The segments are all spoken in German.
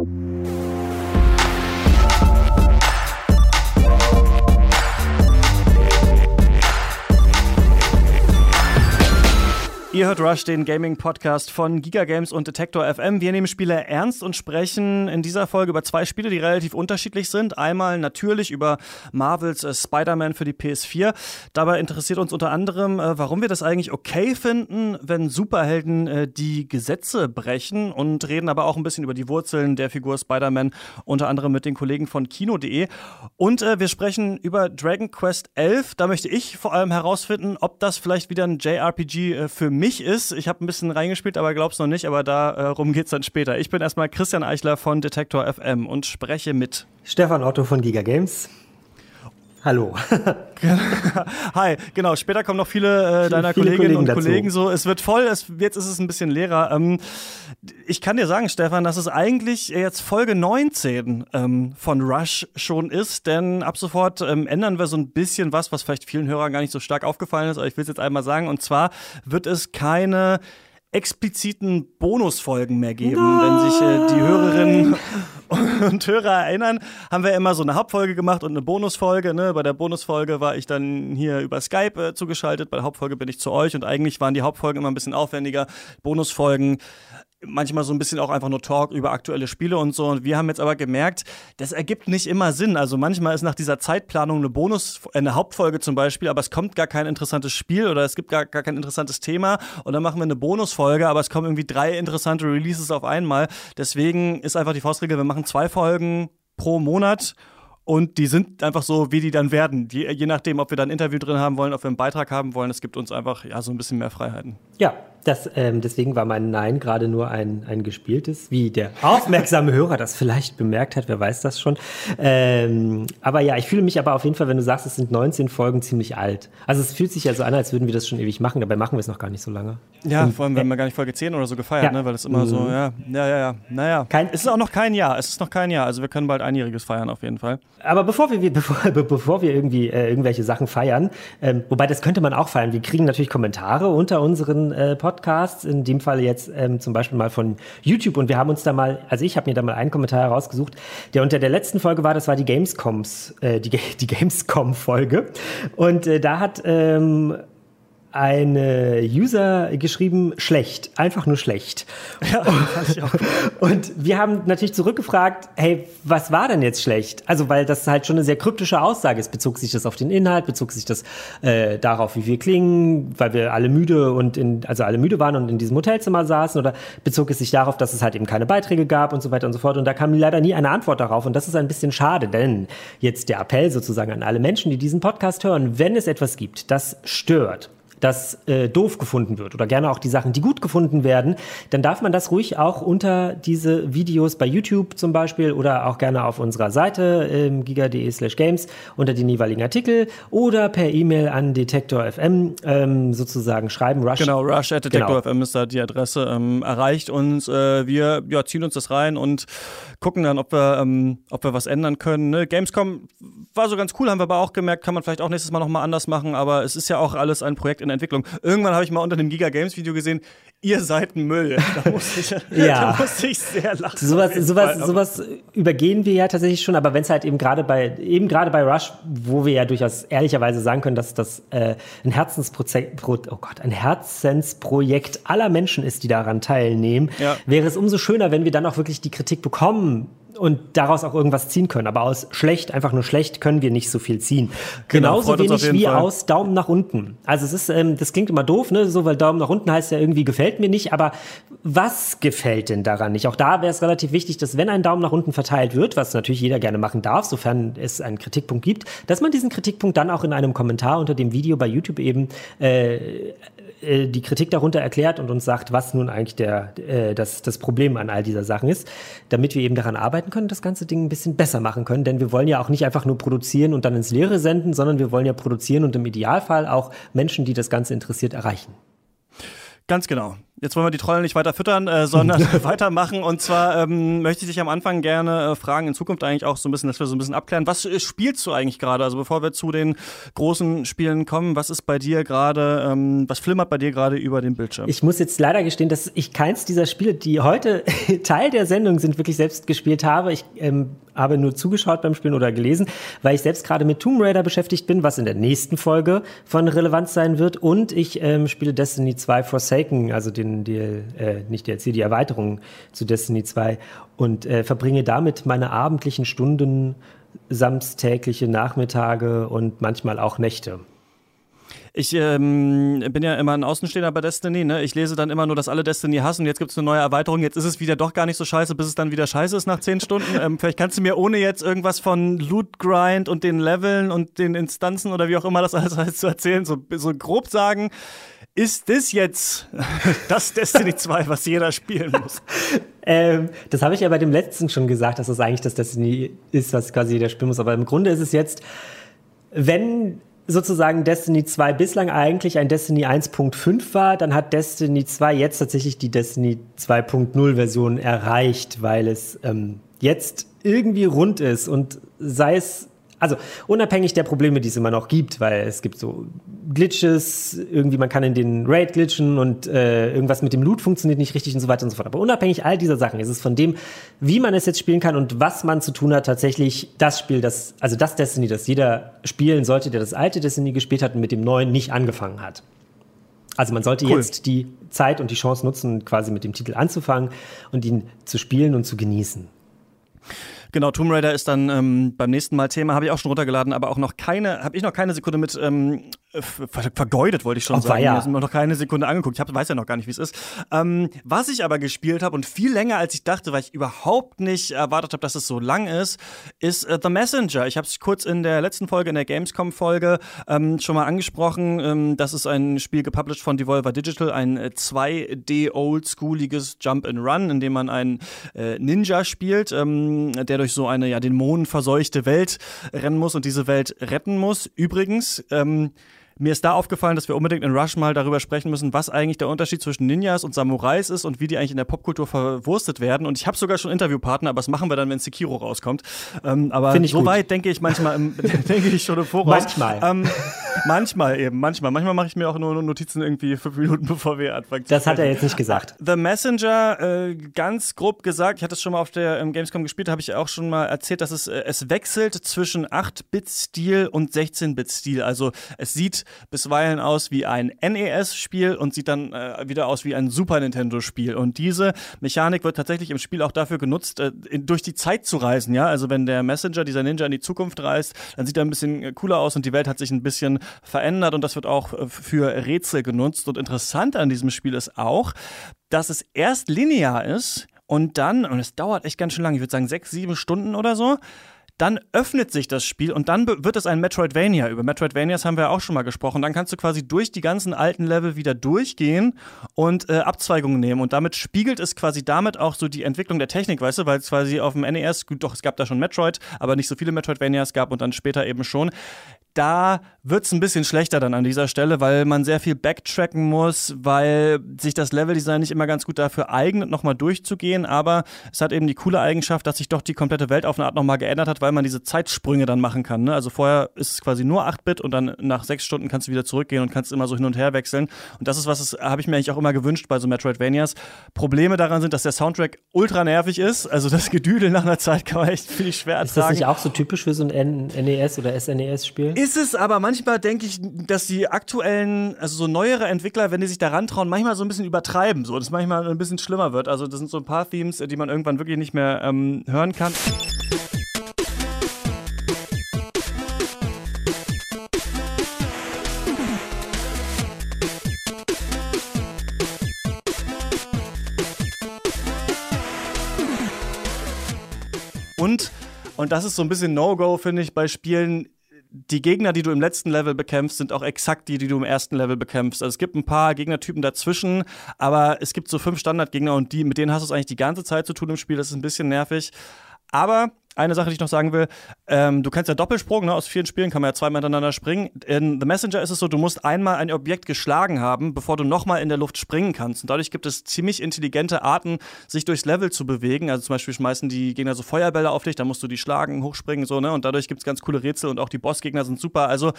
Thank you. Ihr hört Rush, den Gaming-Podcast von Giga Games und Detector FM. Wir nehmen Spiele ernst und sprechen in dieser Folge über zwei Spiele, die relativ unterschiedlich sind. Einmal natürlich über Marvels äh, Spider-Man für die PS4. Dabei interessiert uns unter anderem, äh, warum wir das eigentlich okay finden, wenn Superhelden äh, die Gesetze brechen und reden aber auch ein bisschen über die Wurzeln der Figur Spider-Man, unter anderem mit den Kollegen von Kino.de. Und äh, wir sprechen über Dragon Quest 11. Da möchte ich vor allem herausfinden, ob das vielleicht wieder ein JRPG äh, für mich ist. Ich habe ein bisschen reingespielt, aber glaub's noch nicht, aber darum äh, geht's dann später. Ich bin erstmal Christian Eichler von Detektor FM und spreche mit Stefan Otto von Giga Games. Hallo. Hi, genau. Später kommen noch viele, äh, deiner viele Kolleginnen Kollegen und Kollegen. So, es wird voll. Es, jetzt ist es ein bisschen leerer. Ähm, ich kann dir sagen, Stefan, dass es eigentlich jetzt Folge 19 ähm, von Rush schon ist, denn ab sofort ähm, ändern wir so ein bisschen was, was vielleicht vielen Hörern gar nicht so stark aufgefallen ist. Aber ich will es jetzt einmal sagen. Und zwar wird es keine expliziten Bonusfolgen mehr geben. Nein. Wenn sich äh, die Hörerinnen und Hörer erinnern, haben wir immer so eine Hauptfolge gemacht und eine Bonusfolge. Ne? Bei der Bonusfolge war ich dann hier über Skype äh, zugeschaltet, bei der Hauptfolge bin ich zu euch und eigentlich waren die Hauptfolgen immer ein bisschen aufwendiger. Bonusfolgen manchmal so ein bisschen auch einfach nur Talk über aktuelle Spiele und so. Und wir haben jetzt aber gemerkt, das ergibt nicht immer Sinn. Also manchmal ist nach dieser Zeitplanung eine Bonus, eine Hauptfolge zum Beispiel, aber es kommt gar kein interessantes Spiel oder es gibt gar, gar kein interessantes Thema. Und dann machen wir eine Bonusfolge, aber es kommen irgendwie drei interessante Releases auf einmal. Deswegen ist einfach die Faustregel, wir machen zwei Folgen pro Monat und die sind einfach so, wie die dann werden. Die, je nachdem, ob wir da ein Interview drin haben wollen, ob wir einen Beitrag haben wollen, es gibt uns einfach ja so ein bisschen mehr Freiheiten. Ja, das, ähm, deswegen war mein Nein gerade nur ein, ein gespieltes, wie der aufmerksame Hörer das vielleicht bemerkt hat, wer weiß das schon. Ähm, aber ja, ich fühle mich aber auf jeden Fall, wenn du sagst, es sind 19 Folgen, ziemlich alt. Also es fühlt sich ja so an, als würden wir das schon ewig machen, dabei machen wir es noch gar nicht so lange. Ja, Und, vor allem, wir äh, haben gar nicht Folge 10 oder so gefeiert, ja. ne? weil es immer mhm. so, ja, ja, ja, ja, naja. Kein, es ist auch noch kein Jahr, es ist noch kein Jahr, also wir können bald einjähriges feiern auf jeden Fall. Aber bevor wir, bevor, bevor wir irgendwie äh, irgendwelche Sachen feiern, ähm, wobei das könnte man auch feiern, wir kriegen natürlich Kommentare unter unseren äh, Podcasts, in dem Fall jetzt ähm, zum Beispiel mal von YouTube. Und wir haben uns da mal, also ich habe mir da mal einen Kommentar herausgesucht, der unter der letzten Folge war, das war die Gamescoms, äh, die, die Gamescom-Folge. Und äh, da hat ähm, eine User geschrieben, schlecht, einfach nur schlecht. Ja, und wir haben natürlich zurückgefragt, hey, was war denn jetzt schlecht? Also, weil das halt schon eine sehr kryptische Aussage ist. Bezog sich das auf den Inhalt, bezog sich das äh, darauf, wie wir klingen, weil wir alle müde und in, also alle müde waren und in diesem Hotelzimmer saßen oder bezog es sich darauf, dass es halt eben keine Beiträge gab und so weiter und so fort. Und da kam leider nie eine Antwort darauf. Und das ist ein bisschen schade, denn jetzt der Appell sozusagen an alle Menschen, die diesen Podcast hören, wenn es etwas gibt, das stört, das äh, doof gefunden wird oder gerne auch die Sachen, die gut gefunden werden, dann darf man das ruhig auch unter diese Videos bei YouTube zum Beispiel oder auch gerne auf unserer Seite ähm, giga.de slash games unter den jeweiligen Artikel oder per E-Mail an Detektor FM ähm, sozusagen schreiben. Rush. Genau, rush at Detektor genau. Ist da die Adresse. Ähm, erreicht uns. Äh, wir ja, ziehen uns das rein und gucken dann, ob wir, ähm, ob wir was ändern können. Ne? Gamescom war so ganz cool, haben wir aber auch gemerkt, kann man vielleicht auch nächstes Mal nochmal anders machen, aber es ist ja auch alles ein Projekt in Entwicklung. Irgendwann habe ich mal unter dem Giga Games Video gesehen, ihr seid ein Müll. Da musste ich, ja. da musste ich sehr lachen. Sowas, sowas, sowas übergehen wir ja tatsächlich schon, aber wenn es halt eben gerade bei, eben gerade bei Rush, wo wir ja durchaus ehrlicherweise sagen können, dass das äh, ein Herzensprojekt, oh Gott, ein Herzensprojekt aller Menschen ist, die daran teilnehmen, ja. wäre es umso schöner, wenn wir dann auch wirklich die Kritik bekommen und daraus auch irgendwas ziehen können. Aber aus schlecht, einfach nur schlecht, können wir nicht so viel ziehen. Genau, Genauso wenig wie Fall. aus Daumen nach unten. Also es ist, ähm, das klingt immer doof, ne? So, weil Daumen nach unten heißt ja irgendwie gefällt mir nicht. Aber was gefällt denn daran nicht? Auch da wäre es relativ wichtig, dass wenn ein Daumen nach unten verteilt wird, was natürlich jeder gerne machen darf, sofern es einen Kritikpunkt gibt, dass man diesen Kritikpunkt dann auch in einem Kommentar unter dem Video bei YouTube eben äh, äh, die Kritik darunter erklärt und uns sagt, was nun eigentlich der, äh, das, das Problem an all dieser Sachen ist, damit wir eben daran arbeiten können, das ganze Ding ein bisschen besser machen können. Denn wir wollen ja auch nicht einfach nur produzieren und dann ins Leere senden, sondern wir wollen ja produzieren und im Idealfall auch Menschen, die das Ganze interessiert, erreichen. Ganz genau. Jetzt wollen wir die Trollen nicht weiter füttern, äh, sondern weitermachen. Und zwar ähm, möchte ich dich am Anfang gerne äh, fragen, in Zukunft eigentlich auch so ein bisschen, dass wir so ein bisschen abklären. Was äh, spielst du eigentlich gerade? Also bevor wir zu den großen Spielen kommen, was ist bei dir gerade, ähm, was flimmert bei dir gerade über den Bildschirm? Ich muss jetzt leider gestehen, dass ich keins dieser Spiele, die heute Teil der Sendung sind, wirklich selbst gespielt habe. Ich ähm, habe nur zugeschaut beim Spielen oder gelesen, weil ich selbst gerade mit Tomb Raider beschäftigt bin, was in der nächsten Folge von Relevanz sein wird. Und ich ähm, spiele Destiny 2 Forsaken, also den, die, äh, nicht DLC, die Erweiterung zu Destiny 2 und äh, verbringe damit meine abendlichen Stunden, samstägliche Nachmittage und manchmal auch Nächte. Ich ähm, bin ja immer ein Außenstehender bei Destiny, ne? Ich lese dann immer nur, dass alle Destiny hassen. Jetzt gibt es eine neue Erweiterung. Jetzt ist es wieder doch gar nicht so scheiße, bis es dann wieder scheiße ist nach zehn Stunden. Ähm, vielleicht kannst du mir ohne jetzt irgendwas von Loot Grind und den Leveln und den Instanzen oder wie auch immer das alles heißt zu erzählen, so, so grob sagen. Ist das jetzt das Destiny 2, was jeder spielen muss? ähm, das habe ich ja bei dem letzten schon gesagt, dass das eigentlich das Destiny ist, was quasi jeder spielen muss. Aber im Grunde ist es jetzt, wenn sozusagen Destiny 2 bislang eigentlich ein Destiny 1.5 war, dann hat Destiny 2 jetzt tatsächlich die Destiny 2.0 Version erreicht, weil es ähm, jetzt irgendwie rund ist und sei es also unabhängig der Probleme, die es immer noch gibt, weil es gibt so Glitches, irgendwie man kann in den Raid glitchen und äh, irgendwas mit dem Loot funktioniert nicht richtig und so weiter und so fort. Aber unabhängig all dieser Sachen ist es von dem, wie man es jetzt spielen kann und was man zu tun hat, tatsächlich das Spiel, das, also das Destiny, das jeder spielen sollte, der das alte Destiny gespielt hat und mit dem neuen nicht angefangen hat. Also man sollte cool. jetzt die Zeit und die Chance nutzen, quasi mit dem Titel anzufangen und ihn zu spielen und zu genießen. Genau, Tomb Raider ist dann ähm, beim nächsten Mal Thema, habe ich auch schon runtergeladen, aber auch noch keine, habe ich noch keine Sekunde mit ähm, vergeudet, wollte ich schon oh, sagen. Ja. Ich habe noch keine Sekunde angeguckt. Ich hab, weiß ja noch gar nicht, wie es ist. Ähm, was ich aber gespielt habe und viel länger als ich dachte, weil ich überhaupt nicht erwartet habe, dass es so lang ist, ist äh, The Messenger. Ich habe es kurz in der letzten Folge, in der Gamescom-Folge ähm, schon mal angesprochen. Ähm, das ist ein Spiel gepublished von Devolver Digital, ein äh, 2D oldschooliges Jump and Run, in dem man einen äh, Ninja spielt, ähm, der durch so eine ja dämonenverseuchte Welt rennen muss und diese Welt retten muss. Übrigens, ähm, mir ist da aufgefallen, dass wir unbedingt in Rush mal darüber sprechen müssen, was eigentlich der Unterschied zwischen Ninjas und Samurais ist und wie die eigentlich in der Popkultur verwurstet werden. Und ich habe sogar schon Interviewpartner, aber das machen wir dann, wenn Sekiro rauskommt. Ähm, aber so weit denke ich manchmal, im, denke ich schon im Voraus. Manchmal. Ähm, manchmal eben, manchmal. Manchmal mache ich mir auch nur Notizen irgendwie fünf Minuten, bevor wir anfangen. Das hat er jetzt nicht gesagt. The Messenger, äh, ganz grob gesagt, ich hatte es schon mal auf der ähm, Gamescom gespielt, habe ich auch schon mal erzählt, dass es, äh, es wechselt zwischen 8-Bit-Stil und 16-Bit-Stil. Also es sieht bisweilen aus wie ein NES-Spiel und sieht dann äh, wieder aus wie ein Super Nintendo-Spiel. Und diese Mechanik wird tatsächlich im Spiel auch dafür genutzt, äh, durch die Zeit zu reisen. Ja, also wenn der Messenger, dieser Ninja in die Zukunft reist, dann sieht er ein bisschen äh, cooler aus und die Welt hat sich ein bisschen verändert und das wird auch äh, für Rätsel genutzt. Und interessant an diesem Spiel ist auch, dass es erst linear ist und dann, und es dauert echt ganz schön lange, ich würde sagen sechs, sieben Stunden oder so, dann öffnet sich das Spiel und dann wird es ein Metroidvania. Über Metroidvanias haben wir ja auch schon mal gesprochen. Dann kannst du quasi durch die ganzen alten Level wieder durchgehen und äh, Abzweigungen nehmen. Und damit spiegelt es quasi damit auch so die Entwicklung der Technik, weißt du, weil es quasi auf dem NES, gut, doch, es gab da schon Metroid, aber nicht so viele Metroidvanias gab und dann später eben schon da wird es ein bisschen schlechter dann an dieser Stelle, weil man sehr viel backtracken muss, weil sich das Leveldesign nicht immer ganz gut dafür eignet, nochmal durchzugehen. Aber es hat eben die coole Eigenschaft, dass sich doch die komplette Welt auf eine Art nochmal geändert hat, weil man diese Zeitsprünge dann machen kann. Ne? Also vorher ist es quasi nur 8-Bit und dann nach sechs Stunden kannst du wieder zurückgehen und kannst immer so hin und her wechseln. Und das ist was, habe ich mir eigentlich auch immer gewünscht bei so Metroidvanias. Probleme daran sind, dass der Soundtrack ultra nervig ist. Also das Gedüdel nach einer Zeit kann man echt viel schwer Ist das nicht auch so typisch für so ein NES oder SNES-Spiel? Ist es, aber manchmal denke ich, dass die aktuellen, also so neuere Entwickler, wenn die sich daran trauen, manchmal so ein bisschen übertreiben, so, dass manchmal ein bisschen schlimmer wird. Also das sind so ein paar Themes, die man irgendwann wirklich nicht mehr ähm, hören kann. Und, und das ist so ein bisschen No-Go, finde ich, bei Spielen, die Gegner, die du im letzten Level bekämpfst, sind auch exakt die, die du im ersten Level bekämpfst. Also es gibt ein paar Gegnertypen dazwischen, aber es gibt so fünf Standardgegner und die, mit denen hast du es eigentlich die ganze Zeit zu tun im Spiel. Das ist ein bisschen nervig. Aber eine Sache, die ich noch sagen will. Ähm, du kannst ja Doppelsprung, ne, aus vielen Spielen kann man ja zweimal miteinander springen. In The Messenger ist es so, du musst einmal ein Objekt geschlagen haben, bevor du nochmal in der Luft springen kannst. Und dadurch gibt es ziemlich intelligente Arten, sich durchs Level zu bewegen. Also zum Beispiel schmeißen die Gegner so Feuerbälle auf dich, da musst du die schlagen, hochspringen, so, ne? Und dadurch gibt es ganz coole Rätsel und auch die Bossgegner sind super. Also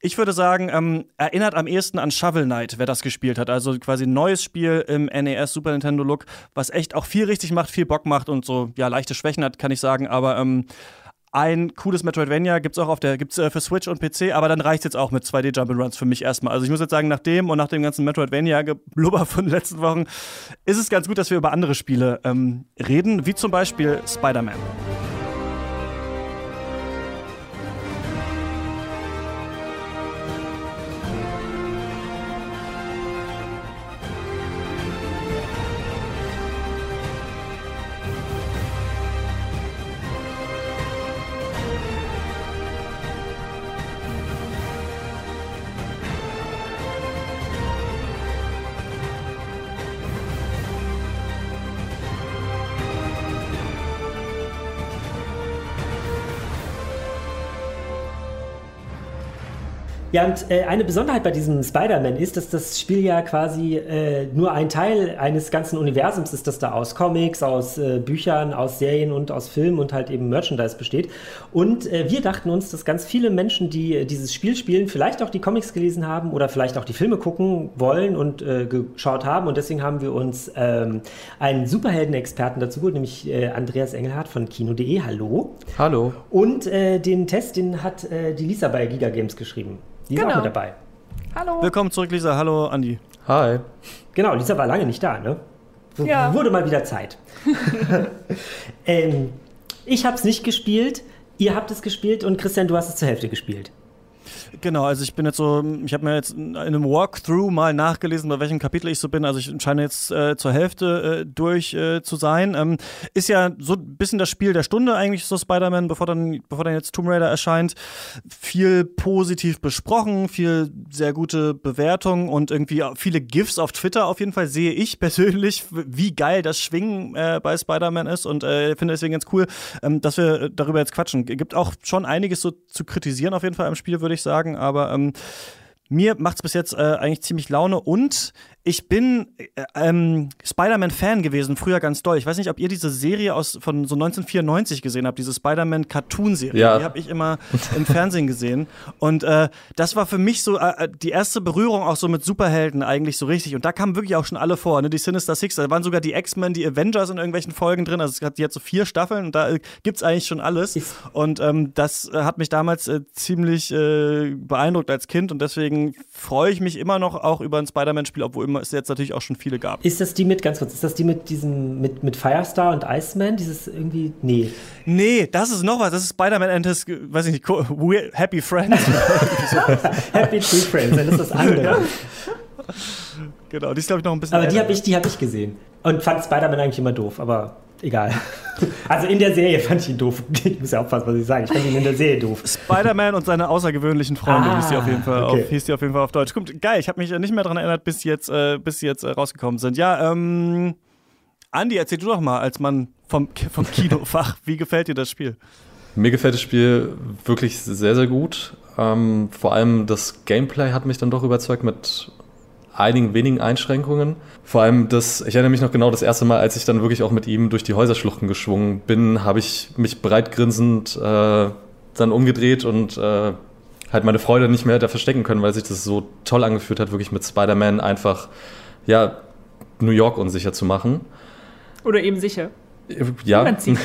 ich würde sagen, ähm, erinnert am ehesten an Shovel Knight, wer das gespielt hat. Also quasi ein neues Spiel im NES Super Nintendo Look, was echt auch viel richtig macht, viel Bock macht und so ja leichte Schwächen hat, kann ich sagen. Aber ähm, ein cooles Metroidvania gibt's auch auf der gibt's äh, für Switch und PC, aber dann reicht's jetzt auch mit 2D Jump'n'Runs für mich erstmal. Also ich muss jetzt sagen, nach dem und nach dem ganzen Metroidvania Geblubber von den letzten Wochen ist es ganz gut, dass wir über andere Spiele ähm, reden, wie zum Beispiel Spider-Man. Ja, und äh, eine Besonderheit bei diesem Spider-Man ist, dass das Spiel ja quasi äh, nur ein Teil eines ganzen Universums ist, das da aus Comics, aus äh, Büchern, aus Serien und aus Filmen und halt eben Merchandise besteht. Und äh, wir dachten uns, dass ganz viele Menschen, die äh, dieses Spiel spielen, vielleicht auch die Comics gelesen haben oder vielleicht auch die Filme gucken wollen und äh, geschaut haben. Und deswegen haben wir uns ähm, einen Superhelden-Experten dazu geholt, nämlich Andreas Engelhardt von Kino.de. Hallo. Hallo. Und den Test, den hat die Lisa bei Giga Games geschrieben. Die ist genau. auch mit dabei. Hallo. Willkommen zurück, Lisa. Hallo, Andi. Hi. Genau, Lisa war lange nicht da, ne? W ja. Wurde mal wieder Zeit. ähm, ich habe es nicht gespielt, ihr habt es gespielt und Christian, du hast es zur Hälfte gespielt. Genau, also ich bin jetzt so, ich habe mir jetzt in einem Walkthrough mal nachgelesen, bei welchem Kapitel ich so bin. Also ich scheine jetzt äh, zur Hälfte äh, durch äh, zu sein. Ähm, ist ja so ein bisschen das Spiel der Stunde eigentlich so Spider-Man, bevor dann, bevor dann jetzt Tomb Raider erscheint. Viel positiv besprochen, viel sehr gute Bewertungen und irgendwie viele GIFs auf Twitter auf jeden Fall sehe ich persönlich, wie geil das Schwingen äh, bei Spider-Man ist und äh, finde deswegen ganz cool, ähm, dass wir darüber jetzt quatschen. Gibt auch schon einiges so zu kritisieren auf jeden Fall im Spiel, würde ich sagen sagen, aber ähm, mir macht es bis jetzt äh, eigentlich ziemlich Laune und ich bin äh, ähm, Spider-Man-Fan gewesen, früher ganz doll. Ich weiß nicht, ob ihr diese Serie aus von so 1994 gesehen habt, diese Spider-Man-Cartoon-Serie. Ja. Die habe ich immer im Fernsehen gesehen. Und äh, das war für mich so äh, äh, die erste Berührung auch so mit Superhelden eigentlich so richtig. Und da kamen wirklich auch schon alle vor, ne? Die Sinister Six, da waren sogar die X-Men, die Avengers in irgendwelchen Folgen drin. Also es hat, die hat so vier Staffeln und da äh, gibt's eigentlich schon alles. Und ähm, das äh, hat mich damals äh, ziemlich äh, beeindruckt als Kind und deswegen freue ich mich immer noch auch über ein Spider-Man-Spiel, obwohl immer es jetzt natürlich auch schon viele gab. Ist das die mit, ganz kurz, ist das die mit diesem, mit, mit Firestar und Iceman? Dieses irgendwie, nee. Nee, das ist noch was, das ist Spider-Man and his, weiß ich nicht, Happy Friends. Happy True Friends, dann ist das andere. Genau, die ist glaube ich noch ein bisschen. Aber die habe ich, hab ich gesehen. Und fand Spider-Man eigentlich immer doof, aber egal. Also in der Serie fand ich ihn doof. Ich muss ja aufpassen, was ich sage. Ich fand ihn in der Serie doof. Spider-Man und seine außergewöhnlichen Freunde ah, hieß, die auf jeden Fall okay. auf, hieß die auf jeden Fall auf Deutsch. Kommt, geil, ich habe mich nicht mehr daran erinnert, bis sie jetzt, äh, bis jetzt äh, rausgekommen sind. Ja, ähm, Andi, erzähl du doch mal, als Mann vom, vom Kinofach, wie gefällt dir das Spiel? Mir gefällt das Spiel wirklich sehr, sehr gut. Ähm, vor allem das Gameplay hat mich dann doch überzeugt mit einigen wenigen Einschränkungen. Vor allem das, ich erinnere mich noch genau das erste Mal, als ich dann wirklich auch mit ihm durch die Häuserschluchten geschwungen bin, habe ich mich breitgrinsend äh, dann umgedreht und äh, halt meine Freude nicht mehr da verstecken können, weil sich das so toll angefühlt hat, wirklich mit Spider-Man einfach, ja, New York unsicher zu machen. Oder eben sicher. Ja. Stimmt,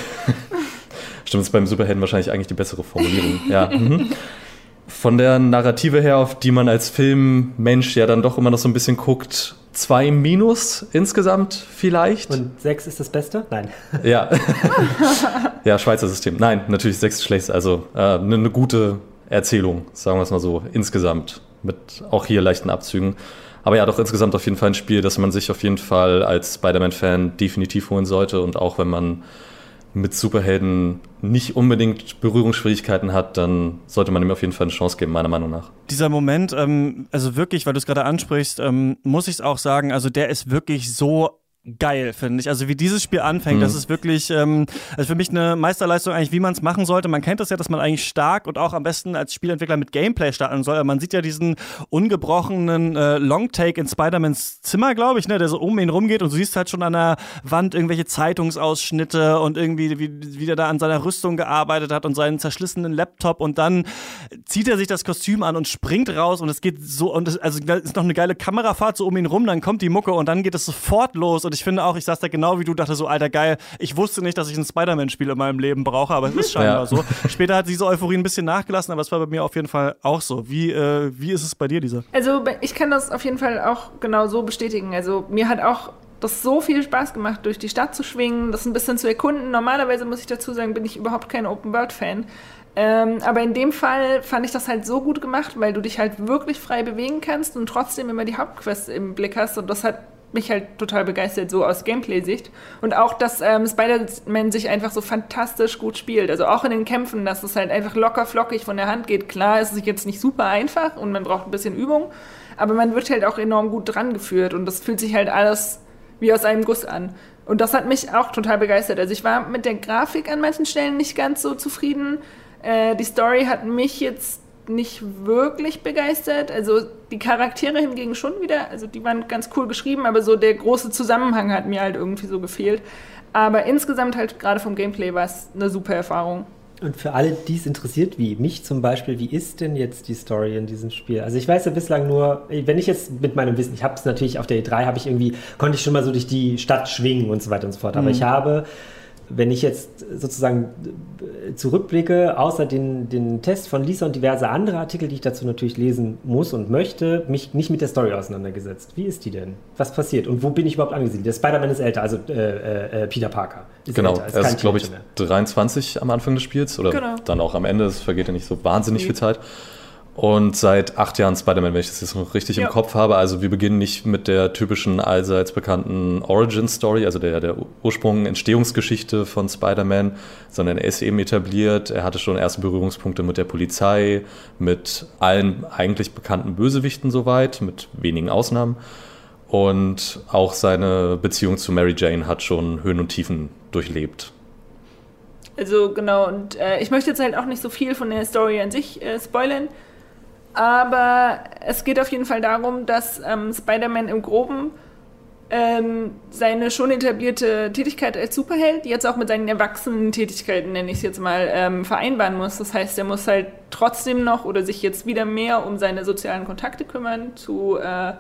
das ist beim Superhelden wahrscheinlich eigentlich die bessere Formulierung. ja. Mhm von der Narrative her, auf die man als Filmmensch ja dann doch immer noch so ein bisschen guckt, zwei Minus insgesamt vielleicht. Und sechs ist das Beste? Nein. Ja. ja, Schweizer System. Nein, natürlich sechs schlecht. Also äh, eine, eine gute Erzählung, sagen wir es mal so, insgesamt. Mit auch hier leichten Abzügen. Aber ja, doch insgesamt auf jeden Fall ein Spiel, das man sich auf jeden Fall als Spider-Man-Fan definitiv holen sollte. Und auch wenn man mit Superhelden nicht unbedingt Berührungsschwierigkeiten hat, dann sollte man ihm auf jeden Fall eine Chance geben, meiner Meinung nach. Dieser Moment, ähm, also wirklich, weil du es gerade ansprichst, ähm, muss ich es auch sagen, also der ist wirklich so geil, finde ich. Also wie dieses Spiel anfängt, mhm. das ist wirklich ähm, also für mich eine Meisterleistung eigentlich, wie man es machen sollte. Man kennt das ja, dass man eigentlich stark und auch am besten als Spielentwickler mit Gameplay starten soll. man sieht ja diesen ungebrochenen äh, Longtake in Spider-Mans Zimmer, glaube ich, ne, der so um ihn rumgeht und du siehst halt schon an der Wand irgendwelche Zeitungsausschnitte und irgendwie, wie, wie der da an seiner Rüstung gearbeitet hat und seinen zerschlissenen Laptop und dann zieht er sich das Kostüm an und springt raus und es geht so und es, also ist noch eine geile Kamerafahrt so um ihn rum, dann kommt die Mucke und dann geht es sofort los und ich finde auch, ich saß da genau wie du, dachte so, alter geil, ich wusste nicht, dass ich ein Spider-Man-Spiel in meinem Leben brauche, aber es ist scheinbar ja. so. Später hat diese Euphorie ein bisschen nachgelassen, aber es war bei mir auf jeden Fall auch so. Wie, äh, wie ist es bei dir, dieser? Also ich kann das auf jeden Fall auch genau so bestätigen. Also mir hat auch das so viel Spaß gemacht, durch die Stadt zu schwingen, das ein bisschen zu erkunden. Normalerweise muss ich dazu sagen, bin ich überhaupt kein Open-World-Fan. Ähm, aber in dem Fall fand ich das halt so gut gemacht, weil du dich halt wirklich frei bewegen kannst und trotzdem immer die Hauptquest im Blick hast. Und das hat mich halt total begeistert, so aus Gameplay-Sicht. Und auch, dass ähm, Spider-Man sich einfach so fantastisch gut spielt. Also auch in den Kämpfen, dass es halt einfach locker flockig von der Hand geht. Klar ist es jetzt nicht super einfach und man braucht ein bisschen Übung, aber man wird halt auch enorm gut dran geführt und das fühlt sich halt alles wie aus einem Guss an. Und das hat mich auch total begeistert. Also ich war mit der Grafik an manchen Stellen nicht ganz so zufrieden. Äh, die Story hat mich jetzt nicht wirklich begeistert. Also die Charaktere hingegen schon wieder, also die waren ganz cool geschrieben, aber so der große Zusammenhang hat mir halt irgendwie so gefehlt. Aber insgesamt halt gerade vom Gameplay war es eine super Erfahrung. Und für alle, die es interessiert, wie mich zum Beispiel, wie ist denn jetzt die Story in diesem Spiel? Also ich weiß ja bislang nur, wenn ich jetzt mit meinem Wissen, ich habe es natürlich auf der E3, habe ich irgendwie, konnte ich schon mal so durch die Stadt schwingen und so weiter und so fort. Aber mhm. ich habe wenn ich jetzt sozusagen zurückblicke, außer den, den Test von Lisa und diverse andere Artikel, die ich dazu natürlich lesen muss und möchte, mich nicht mit der Story auseinandergesetzt. Wie ist die denn? Was passiert? Und wo bin ich überhaupt angesiedelt? Der Spider-Man ist älter, also äh, äh, Peter Parker. Ist genau, älter, ist er ist, glaube ich, 23 am Anfang des Spiels oder genau. dann auch am Ende. Es vergeht ja nicht so wahnsinnig mhm. viel Zeit. Und seit acht Jahren Spider-Man, wenn ich das jetzt noch richtig ja. im Kopf habe. Also wir beginnen nicht mit der typischen allseits bekannten Origin-Story, also der, der Ursprung, Entstehungsgeschichte von Spider-Man, sondern er ist eben etabliert. Er hatte schon erste Berührungspunkte mit der Polizei, mit allen eigentlich bekannten Bösewichten soweit, mit wenigen Ausnahmen. Und auch seine Beziehung zu Mary Jane hat schon Höhen und Tiefen durchlebt. Also genau, und äh, ich möchte jetzt halt auch nicht so viel von der Story an sich äh, spoilern. Aber es geht auf jeden Fall darum, dass ähm, Spider-Man im Groben ähm, seine schon etablierte Tätigkeit als Superheld jetzt auch mit seinen erwachsenen Tätigkeiten, nenne ich es jetzt mal, ähm, vereinbaren muss. Das heißt, er muss halt trotzdem noch oder sich jetzt wieder mehr um seine sozialen Kontakte kümmern zu äh,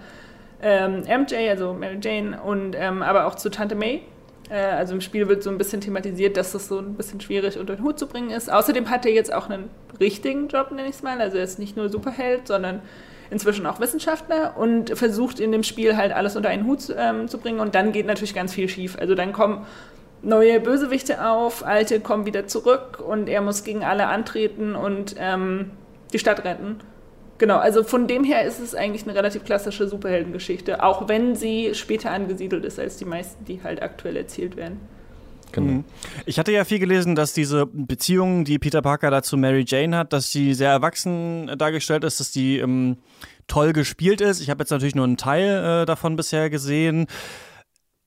ähm, MJ, also Mary Jane, und ähm, aber auch zu Tante May. Äh, also im Spiel wird so ein bisschen thematisiert, dass das so ein bisschen schwierig unter den Hut zu bringen ist. Außerdem hat er jetzt auch einen richtigen Job, nenne ich es mal. Also er ist nicht nur Superheld, sondern inzwischen auch Wissenschaftler und versucht in dem Spiel halt alles unter einen Hut ähm, zu bringen. Und dann geht natürlich ganz viel schief. Also dann kommen neue Bösewichte auf, alte kommen wieder zurück und er muss gegen alle antreten und ähm, die Stadt retten. Genau, also von dem her ist es eigentlich eine relativ klassische Superheldengeschichte, auch wenn sie später angesiedelt ist als die meisten, die halt aktuell erzählt werden. Genau. Mhm. Ich hatte ja viel gelesen, dass diese Beziehung, die Peter Parker da zu Mary Jane hat, dass sie sehr erwachsen dargestellt ist, dass die ähm, toll gespielt ist. Ich habe jetzt natürlich nur einen Teil äh, davon bisher gesehen.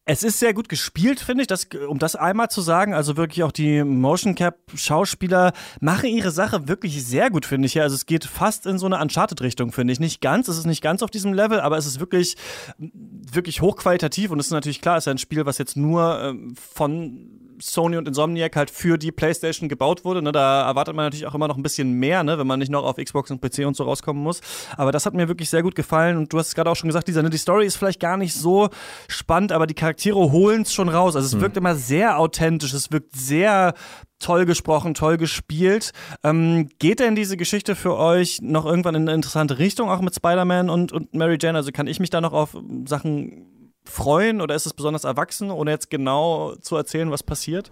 Es ist sehr gut gespielt, finde ich, das, um das einmal zu sagen. Also wirklich auch die Motion Cap Schauspieler machen ihre Sache wirklich sehr gut, finde ich. Also es geht fast in so eine Uncharted-Richtung, finde ich. Nicht ganz, es ist nicht ganz auf diesem Level, aber es ist wirklich, wirklich hochqualitativ und es ist natürlich klar, es ist ein Spiel, was jetzt nur ähm, von Sony und Insomniac halt für die PlayStation gebaut wurde. Ne? Da erwartet man natürlich auch immer noch ein bisschen mehr, ne? wenn man nicht noch auf Xbox und PC und so rauskommen muss. Aber das hat mir wirklich sehr gut gefallen. Und du hast es gerade auch schon gesagt, Lisa, ne? die Story ist vielleicht gar nicht so spannend, aber die Charaktere holen es schon raus. Also es hm. wirkt immer sehr authentisch, es wirkt sehr toll gesprochen, toll gespielt. Ähm, geht denn diese Geschichte für euch noch irgendwann in eine interessante Richtung, auch mit Spider-Man und, und Mary Jane? Also kann ich mich da noch auf Sachen freuen oder ist es besonders erwachsen, ohne jetzt genau zu erzählen, was passiert?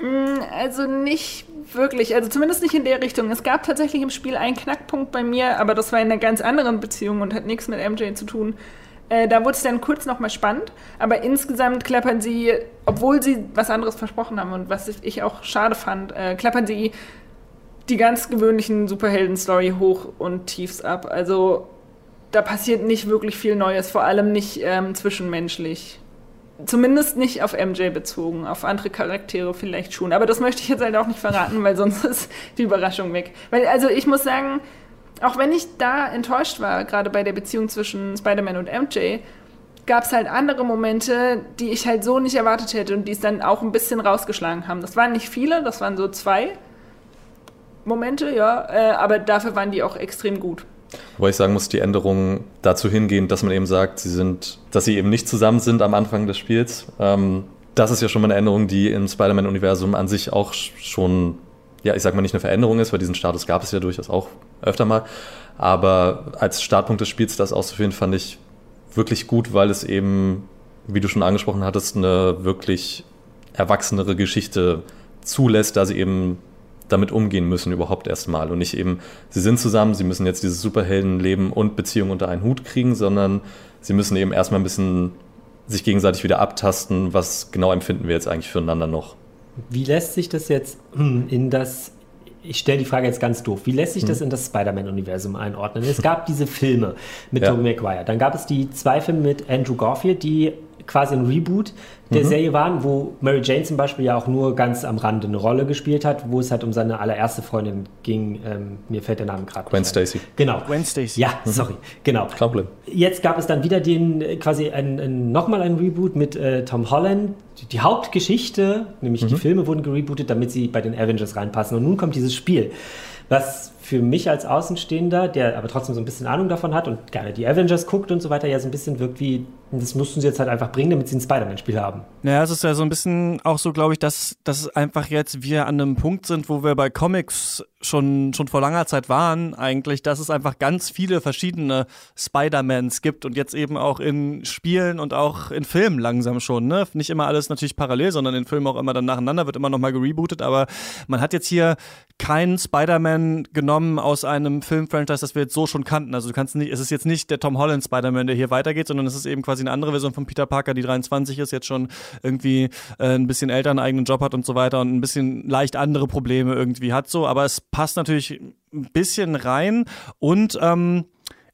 Mm, also nicht wirklich, also zumindest nicht in der Richtung. Es gab tatsächlich im Spiel einen Knackpunkt bei mir, aber das war in einer ganz anderen Beziehung und hat nichts mit MJ zu tun. Äh, da wurde es dann kurz nochmal spannend, aber insgesamt klappern sie, obwohl sie was anderes versprochen haben und was ich auch schade fand, äh, klappern sie die ganz gewöhnlichen Superhelden-Story hoch und tiefs ab. Also da passiert nicht wirklich viel Neues, vor allem nicht ähm, zwischenmenschlich. Zumindest nicht auf MJ bezogen, auf andere Charaktere vielleicht schon. Aber das möchte ich jetzt halt auch nicht verraten, weil sonst ist die Überraschung weg. Weil, also ich muss sagen, auch wenn ich da enttäuscht war, gerade bei der Beziehung zwischen Spider-Man und MJ, gab es halt andere Momente, die ich halt so nicht erwartet hätte und die es dann auch ein bisschen rausgeschlagen haben. Das waren nicht viele, das waren so zwei Momente, ja, äh, aber dafür waren die auch extrem gut. Wobei ich sagen muss, die Änderungen dazu hingehen, dass man eben sagt, sie sind, dass sie eben nicht zusammen sind am Anfang des Spiels. Ähm, das ist ja schon mal eine Änderung, die im Spider-Man-Universum an sich auch schon, ja, ich sag mal nicht eine Veränderung ist, weil diesen Status gab es ja durchaus auch öfter mal. Aber als Startpunkt des Spiels das auszuführen, fand ich wirklich gut, weil es eben, wie du schon angesprochen hattest, eine wirklich erwachsenere Geschichte zulässt, da sie eben damit umgehen müssen überhaupt erstmal und nicht eben, sie sind zusammen, sie müssen jetzt dieses Superheldenleben und Beziehung unter einen Hut kriegen, sondern sie müssen eben erstmal ein bisschen sich gegenseitig wieder abtasten, was genau empfinden wir jetzt eigentlich füreinander noch. Wie lässt sich das jetzt in das ich stelle die Frage jetzt ganz doof. Wie lässt sich das hm. in das Spider-Man-Universum einordnen? Es gab diese Filme mit ja. Tobey Maguire. Dann gab es die zwei Filme mit Andrew Garfield, die quasi ein Reboot der mhm. Serie waren, wo Mary Jane zum Beispiel ja auch nur ganz am Rande eine Rolle gespielt hat, wo es halt um seine allererste Freundin ging. Ähm, mir fällt der Name gerade. Gwen Stacy. Genau. Gwen Stacy. Ja, mhm. sorry. Genau. Kein Problem. Jetzt gab es dann wieder den quasi ein, ein, nochmal ein Reboot mit äh, Tom Holland. Die Hauptgeschichte, nämlich mhm. die Filme wurden gerebootet, damit sie bei den Avengers reinpassen. Und nun kommt dieses Spiel, was für mich als Außenstehender, der aber trotzdem so ein bisschen Ahnung davon hat und gerne die Avengers guckt und so weiter, ja so ein bisschen wirkt wie, das mussten sie jetzt halt einfach bringen, damit sie ein Spider-Man-Spiel haben. Naja, es ist ja so ein bisschen auch so, glaube ich, dass, dass einfach jetzt wir an einem Punkt sind, wo wir bei Comics schon, schon vor langer Zeit waren, eigentlich, dass es einfach ganz viele verschiedene Spider-Mans gibt und jetzt eben auch in Spielen und auch in Filmen langsam schon. Ne? Nicht immer alles natürlich parallel, sondern in Filmen auch immer dann nacheinander, wird immer nochmal gerebootet, aber man hat jetzt hier keinen Spider-Man genommen, genommen aus einem Filmfranchise, das wir jetzt so schon kannten. Also du kannst nicht, es ist jetzt nicht der Tom Holland Spider-Man, der hier weitergeht, sondern es ist eben quasi eine andere Version von Peter Parker, die 23 ist, jetzt schon irgendwie äh, ein bisschen älter, einen eigenen Job hat und so weiter und ein bisschen leicht andere Probleme irgendwie hat so. Aber es passt natürlich ein bisschen rein und ähm,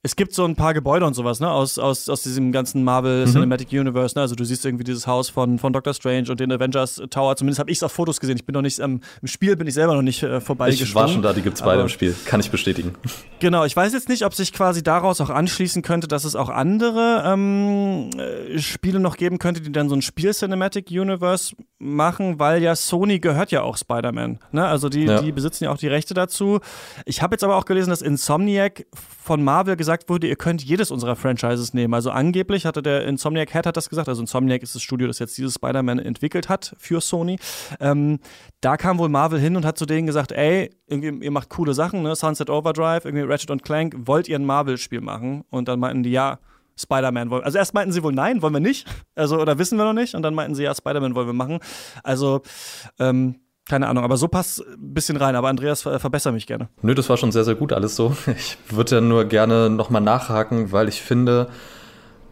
es gibt so ein paar Gebäude und sowas, ne, aus, aus, aus diesem ganzen Marvel mhm. Cinematic Universe, ne? Also du siehst irgendwie dieses Haus von, von Doctor Strange und den Avengers Tower. Zumindest habe ich es auf Fotos gesehen. Ich bin noch nicht, ähm, im Spiel bin ich selber noch nicht äh, vorbeigesprungen. Ich war schon da, die gibt es beide im Spiel. Kann ich bestätigen. Genau, ich weiß jetzt nicht, ob sich quasi daraus auch anschließen könnte, dass es auch andere ähm, äh, Spiele noch geben könnte, die dann so ein Spiel-Cinematic Universe machen, weil ja Sony gehört ja auch Spider-Man. Ne? Also die, ja. die besitzen ja auch die Rechte dazu. Ich habe jetzt aber auch gelesen, dass Insomniac von Marvel gesagt wurde, ihr könnt jedes unserer Franchises nehmen. Also angeblich hatte der Insomniac Head hat das gesagt, also Insomniac ist das Studio, das jetzt dieses Spider-Man entwickelt hat für Sony. Ähm, da kam wohl Marvel hin und hat zu denen gesagt, ey, ihr macht coole Sachen, ne? Sunset Overdrive, irgendwie Ratchet und Clank, wollt ihr ein Marvel-Spiel machen? Und dann meinten die, ja, Spider-Man wollen. Also erst meinten sie wohl nein, wollen wir nicht. Also, oder wissen wir noch nicht. Und dann meinten sie, ja, Spider-Man wollen wir machen. Also, ähm, keine Ahnung, aber so passt ein bisschen rein. Aber Andreas, verbessere mich gerne. Nö, das war schon sehr, sehr gut alles so. Ich würde ja nur gerne nochmal nachhaken, weil ich finde,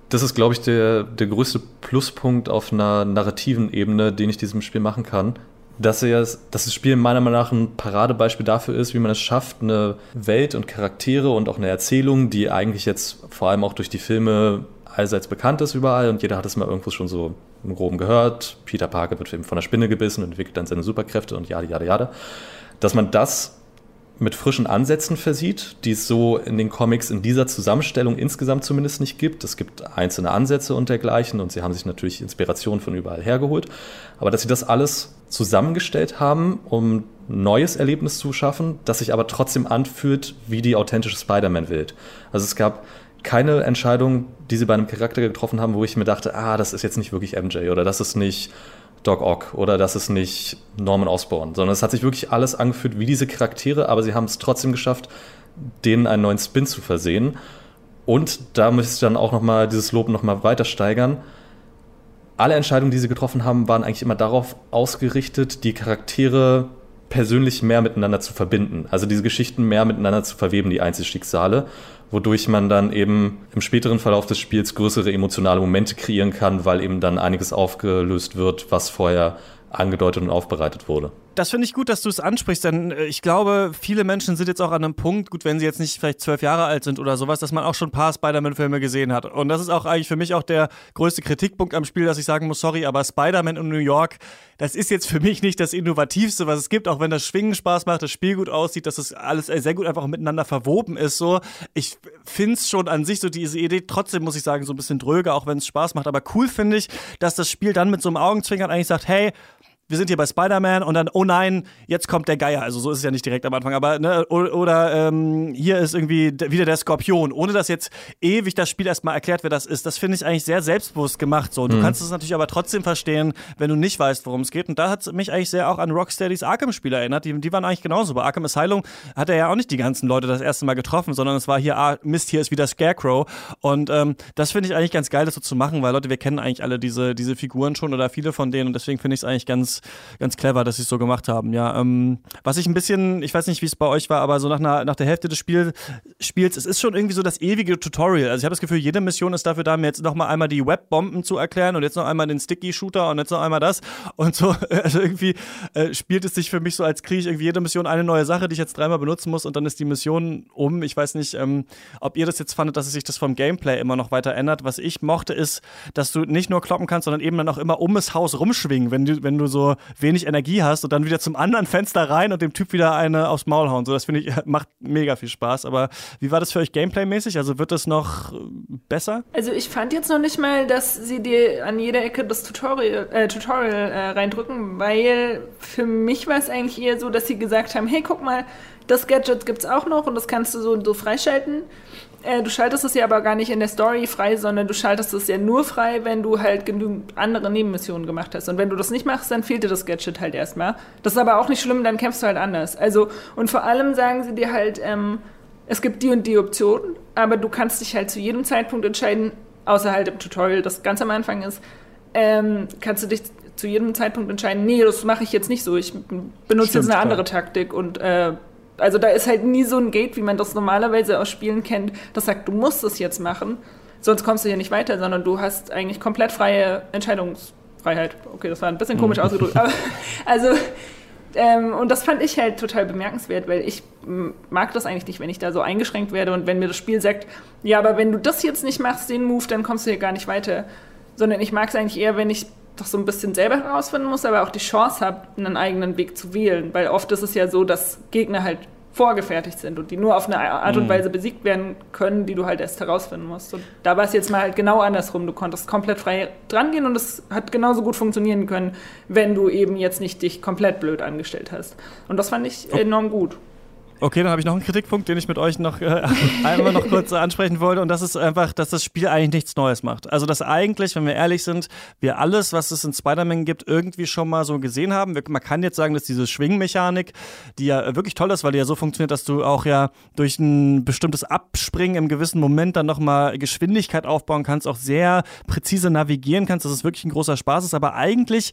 das ist, glaube ich, der, der größte Pluspunkt auf einer narrativen Ebene, den ich diesem Spiel machen kann dass, er, dass das Spiel meiner Meinung nach ein Paradebeispiel dafür ist, wie man es schafft, eine Welt und Charaktere und auch eine Erzählung, die eigentlich jetzt vor allem auch durch die Filme allseits bekannt ist überall und jeder hat es mal irgendwo schon so im Groben gehört. Peter Parker wird eben von der Spinne gebissen und entwickelt dann seine Superkräfte und jade, jade, jade. Dass man das mit frischen Ansätzen versieht, die es so in den Comics in dieser Zusammenstellung insgesamt zumindest nicht gibt. Es gibt einzelne Ansätze und dergleichen und sie haben sich natürlich Inspiration von überall hergeholt. Aber dass sie das alles zusammengestellt haben, um ein neues Erlebnis zu schaffen, das sich aber trotzdem anfühlt wie die authentische Spider-Man-Welt. Also es gab keine Entscheidung, die sie bei einem Charakter getroffen haben, wo ich mir dachte, ah, das ist jetzt nicht wirklich MJ oder das ist nicht Doc Ock oder das ist nicht Norman Osborn, sondern es hat sich wirklich alles angefühlt wie diese Charaktere, aber sie haben es trotzdem geschafft, denen einen neuen Spin zu versehen. Und da müsste ich dann auch nochmal dieses Lob nochmal weiter steigern. Alle Entscheidungen, die sie getroffen haben, waren eigentlich immer darauf ausgerichtet, die Charaktere persönlich mehr miteinander zu verbinden. Also diese Geschichten mehr miteinander zu verweben, die Einzelschicksale wodurch man dann eben im späteren Verlauf des Spiels größere emotionale Momente kreieren kann, weil eben dann einiges aufgelöst wird, was vorher angedeutet und aufbereitet wurde. Das finde ich gut, dass du es ansprichst, denn äh, ich glaube, viele Menschen sind jetzt auch an einem Punkt, gut, wenn sie jetzt nicht vielleicht zwölf Jahre alt sind oder sowas, dass man auch schon ein paar Spider-Man-Filme gesehen hat. Und das ist auch eigentlich für mich auch der größte Kritikpunkt am Spiel, dass ich sagen muss, sorry, aber Spider-Man in New York, das ist jetzt für mich nicht das Innovativste, was es gibt, auch wenn das Schwingen Spaß macht, das Spiel gut aussieht, dass das alles äh, sehr gut einfach miteinander verwoben ist. So, ich finde es schon an sich so diese Idee, trotzdem muss ich sagen, so ein bisschen dröge, auch wenn es Spaß macht. Aber cool finde ich, dass das Spiel dann mit so einem Augenzwinkern eigentlich sagt, hey, wir sind hier bei Spider-Man und dann, oh nein, jetzt kommt der Geier. Also so ist es ja nicht direkt am Anfang, aber ne, oder ähm, hier ist irgendwie wieder der Skorpion, ohne dass jetzt ewig das Spiel erstmal erklärt, wer das ist. Das finde ich eigentlich sehr selbstbewusst gemacht. So, du mhm. kannst es natürlich aber trotzdem verstehen, wenn du nicht weißt, worum es geht. Und da hat es mich eigentlich sehr auch an Rocksteadys Arkham-Spiele erinnert. Die, die waren eigentlich genauso. Bei Arkham Asylum hat er ja auch nicht die ganzen Leute das erste Mal getroffen, sondern es war hier, ah, Mist, hier ist wieder Scarecrow. Und ähm, das finde ich eigentlich ganz geil, das so zu machen, weil Leute, wir kennen eigentlich alle diese, diese Figuren schon oder viele von denen und deswegen finde ich es eigentlich ganz ganz, clever, dass sie es so gemacht haben. Ja, ähm, was ich ein bisschen, ich weiß nicht, wie es bei euch war, aber so nach, einer, nach der Hälfte des Spiel, Spiels, es ist schon irgendwie so das ewige Tutorial. Also ich habe das Gefühl, jede Mission ist dafür da, mir jetzt noch mal einmal die Webbomben zu erklären und jetzt noch einmal den Sticky-Shooter und jetzt noch einmal das und so. Also irgendwie äh, spielt es sich für mich so, als kriege ich irgendwie jede Mission eine neue Sache, die ich jetzt dreimal benutzen muss und dann ist die Mission um. Ich weiß nicht, ähm, ob ihr das jetzt fandet, dass sich das vom Gameplay immer noch weiter ändert. Was ich mochte, ist, dass du nicht nur kloppen kannst, sondern eben dann auch immer um das Haus rumschwingen, wenn du, wenn du so wenig Energie hast und dann wieder zum anderen Fenster rein und dem Typ wieder eine aufs Maul hauen. So, das finde ich, macht mega viel Spaß. Aber wie war das für euch Gameplay-mäßig? Also wird das noch besser? Also ich fand jetzt noch nicht mal, dass sie dir an jeder Ecke das Tutorial, äh, Tutorial äh, reindrücken, weil für mich war es eigentlich eher so, dass sie gesagt haben, hey, guck mal, das Gadget gibt es auch noch und das kannst du so und so freischalten. Äh, du schaltest es ja aber gar nicht in der Story frei, sondern du schaltest es ja nur frei, wenn du halt genügend andere Nebenmissionen gemacht hast. Und wenn du das nicht machst, dann fehlt dir das Gadget halt erstmal. Das ist aber auch nicht schlimm, dann kämpfst du halt anders. Also, und vor allem sagen sie dir halt, ähm, es gibt die und die Optionen, aber du kannst dich halt zu jedem Zeitpunkt entscheiden, außer halt im Tutorial, das ganz am Anfang ist, ähm, kannst du dich zu jedem Zeitpunkt entscheiden, nee, das mache ich jetzt nicht so, ich benutze Stimmt, jetzt eine andere klar. Taktik und äh, also da ist halt nie so ein Gate, wie man das normalerweise aus Spielen kennt, das sagt, du musst es jetzt machen, sonst kommst du hier nicht weiter, sondern du hast eigentlich komplett freie Entscheidungsfreiheit. Okay, das war ein bisschen komisch mhm. ausgedrückt, aber also ähm, und das fand ich halt total bemerkenswert, weil ich mag das eigentlich nicht, wenn ich da so eingeschränkt werde und wenn mir das Spiel sagt, ja, aber wenn du das jetzt nicht machst, den Move, dann kommst du hier gar nicht weiter. Sondern ich mag es eigentlich eher, wenn ich doch so ein bisschen selber herausfinden muss, aber auch die Chance habe, einen eigenen Weg zu wählen. Weil oft ist es ja so, dass Gegner halt vorgefertigt sind und die nur auf eine Art und mhm. Weise besiegt werden können, die du halt erst herausfinden musst. Und da war es jetzt mal halt genau andersrum. Du konntest komplett frei drangehen und es hat genauso gut funktionieren können, wenn du eben jetzt nicht dich komplett blöd angestellt hast. Und das fand ich enorm gut. Okay, dann habe ich noch einen Kritikpunkt, den ich mit euch noch äh, einmal noch kurz ansprechen wollte. Und das ist einfach, dass das Spiel eigentlich nichts Neues macht. Also, dass eigentlich, wenn wir ehrlich sind, wir alles, was es in Spider-Man gibt, irgendwie schon mal so gesehen haben. man kann jetzt sagen, dass diese Schwingmechanik, die ja wirklich toll ist, weil die ja so funktioniert, dass du auch ja durch ein bestimmtes Abspringen im gewissen Moment dann nochmal Geschwindigkeit aufbauen kannst, auch sehr präzise navigieren kannst, dass es wirklich ein großer Spaß ist. Aber eigentlich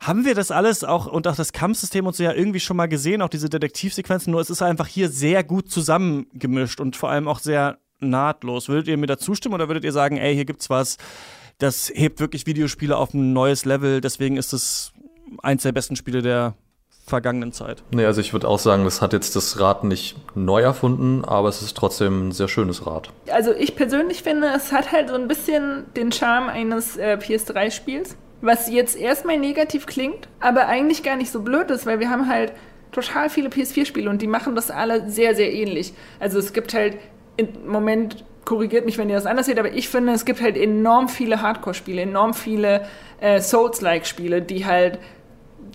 haben wir das alles auch und auch das Kampfsystem und so ja irgendwie schon mal gesehen, auch diese Detektivsequenzen, nur es ist einfach hier sehr gut zusammengemischt und vor allem auch sehr nahtlos. Würdet ihr mir da zustimmen oder würdet ihr sagen, ey, hier gibt's was, das hebt wirklich Videospiele auf ein neues Level, deswegen ist es eins der besten Spiele der vergangenen Zeit. Nee, also ich würde auch sagen, das hat jetzt das Rad nicht neu erfunden, aber es ist trotzdem ein sehr schönes Rad. Also ich persönlich finde, es hat halt so ein bisschen den Charme eines äh, PS3-Spiels was jetzt erstmal negativ klingt, aber eigentlich gar nicht so blöd ist, weil wir haben halt total viele PS4-Spiele und die machen das alle sehr, sehr ähnlich. Also es gibt halt im Moment, korrigiert mich, wenn ihr das anders seht, aber ich finde, es gibt halt enorm viele Hardcore-Spiele, enorm viele äh, Souls-like-Spiele, die halt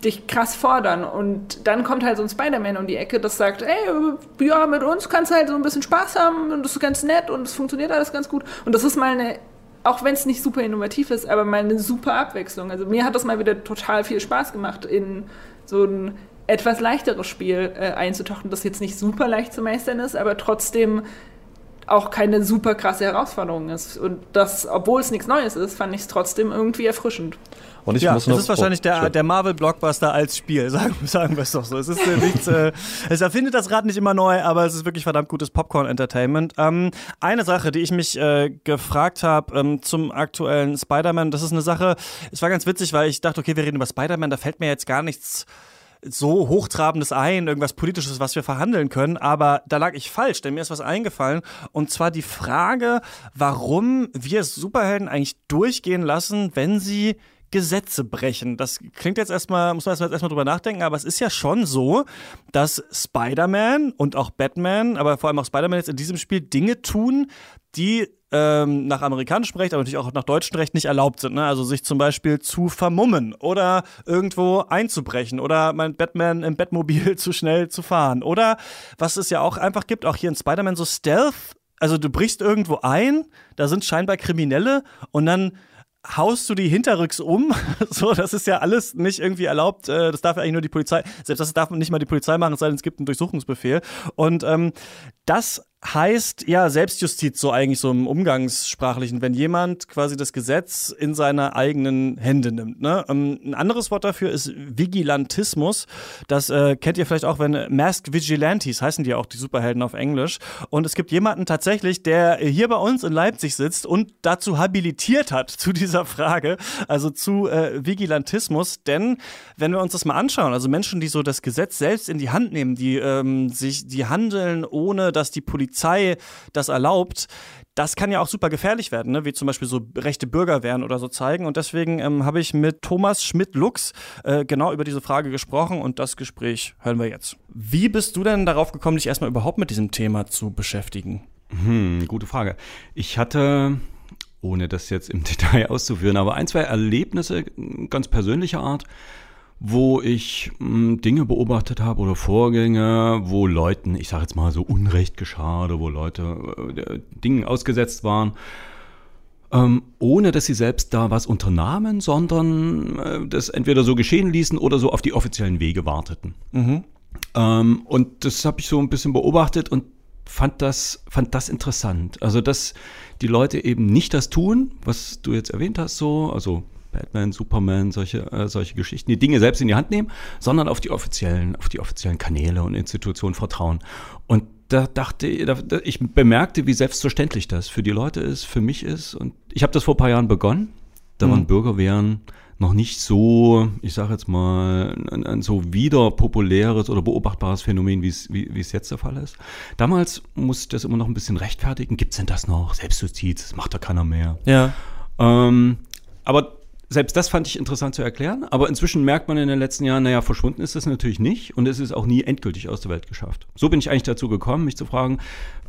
dich krass fordern. Und dann kommt halt so ein Spider-Man um die Ecke, das sagt, ey, ja, mit uns kannst du halt so ein bisschen Spaß haben und das ist ganz nett und es funktioniert alles ganz gut. Und das ist mal eine auch wenn es nicht super innovativ ist, aber mal eine super Abwechslung. Also mir hat das mal wieder total viel Spaß gemacht, in so ein etwas leichteres Spiel äh, einzutauchen, das jetzt nicht super leicht zu meistern ist, aber trotzdem auch keine super krasse Herausforderung ist. Und das, obwohl es nichts Neues ist, fand ich es trotzdem irgendwie erfrischend. Und ich ja, muss noch, es ist wahrscheinlich oh, der, der Marvel-Blockbuster als Spiel, sagen, sagen wir es doch so. Es, ist, äh, nichts, äh, es erfindet das Rad nicht immer neu, aber es ist wirklich verdammt gutes Popcorn-Entertainment. Ähm, eine Sache, die ich mich äh, gefragt habe ähm, zum aktuellen Spider-Man, das ist eine Sache, es war ganz witzig, weil ich dachte, okay, wir reden über Spider-Man, da fällt mir jetzt gar nichts so hochtrabendes ein, irgendwas Politisches, was wir verhandeln können. Aber da lag ich falsch, denn mir ist was eingefallen. Und zwar die Frage, warum wir Superhelden eigentlich durchgehen lassen, wenn sie Gesetze brechen. Das klingt jetzt erstmal, muss man jetzt erstmal drüber nachdenken, aber es ist ja schon so, dass Spider-Man und auch Batman, aber vor allem auch Spider-Man jetzt in diesem Spiel Dinge tun, die ähm, nach amerikanischem Recht, aber natürlich auch nach deutschem Recht nicht erlaubt sind. Ne? Also sich zum Beispiel zu vermummen oder irgendwo einzubrechen oder mein Batman im Batmobil zu schnell zu fahren. Oder was es ja auch einfach gibt, auch hier in Spider-Man so Stealth. Also du brichst irgendwo ein, da sind scheinbar Kriminelle und dann haust du die hinterrücks um. so, das ist ja alles nicht irgendwie erlaubt. Äh, das darf ja eigentlich nur die Polizei. Selbst das darf nicht mal die Polizei machen, es sei denn, es gibt einen Durchsuchungsbefehl. Und ähm, das heißt ja Selbstjustiz so eigentlich so im Umgangssprachlichen, wenn jemand quasi das Gesetz in seine eigenen Hände nimmt. Ne? Ähm, ein anderes Wort dafür ist Vigilantismus. Das äh, kennt ihr vielleicht auch, wenn Masked Vigilantes heißen die auch die Superhelden auf Englisch. Und es gibt jemanden tatsächlich, der hier bei uns in Leipzig sitzt und dazu habilitiert hat zu dieser Frage, also zu äh, Vigilantismus. Denn wenn wir uns das mal anschauen, also Menschen, die so das Gesetz selbst in die Hand nehmen, die ähm, sich, die handeln, ohne dass die Polizei Polizei das erlaubt, das kann ja auch super gefährlich werden, ne? wie zum Beispiel so rechte Bürger werden oder so zeigen. Und deswegen ähm, habe ich mit Thomas Schmidt-Lux äh, genau über diese Frage gesprochen und das Gespräch hören wir jetzt. Wie bist du denn darauf gekommen, dich erstmal überhaupt mit diesem Thema zu beschäftigen? Hm, gute Frage. Ich hatte ohne das jetzt im Detail auszuführen, aber ein, zwei Erlebnisse ganz persönlicher Art wo ich mh, hm, Dinge beobachtet habe oder Vorgänge, wo Leuten, ich sage jetzt mal so Unrecht geschah oder wo Leute äh, Dingen ausgesetzt waren, ähm, ohne dass sie selbst da was unternahmen, sondern äh, das entweder so geschehen ließen oder so auf die offiziellen Wege warteten. Mhm. Ähm, und das habe ich so ein bisschen beobachtet und fand das, fand das interessant. Also, dass die Leute eben nicht das tun, was du jetzt erwähnt hast, so, also Batman, Superman, solche, äh, solche Geschichten, die Dinge selbst in die Hand nehmen, sondern auf die offiziellen, auf die offiziellen Kanäle und Institutionen vertrauen. Und da dachte ich, bemerkte, wie selbstverständlich das für die Leute ist, für mich ist. Und ich habe das vor ein paar Jahren begonnen. Da waren mhm. Bürgerwehren noch nicht so, ich sage jetzt mal, ein, ein, so wieder populäres oder beobachtbares Phänomen, wie es wie, es jetzt der Fall ist. Damals musste ich das immer noch ein bisschen rechtfertigen. Gibt es denn das noch? Selbstjustiz, das macht da keiner mehr. Ja. Ähm, aber selbst das fand ich interessant zu erklären, aber inzwischen merkt man in den letzten Jahren, naja, verschwunden ist das natürlich nicht und es ist auch nie endgültig aus der Welt geschafft. So bin ich eigentlich dazu gekommen, mich zu fragen,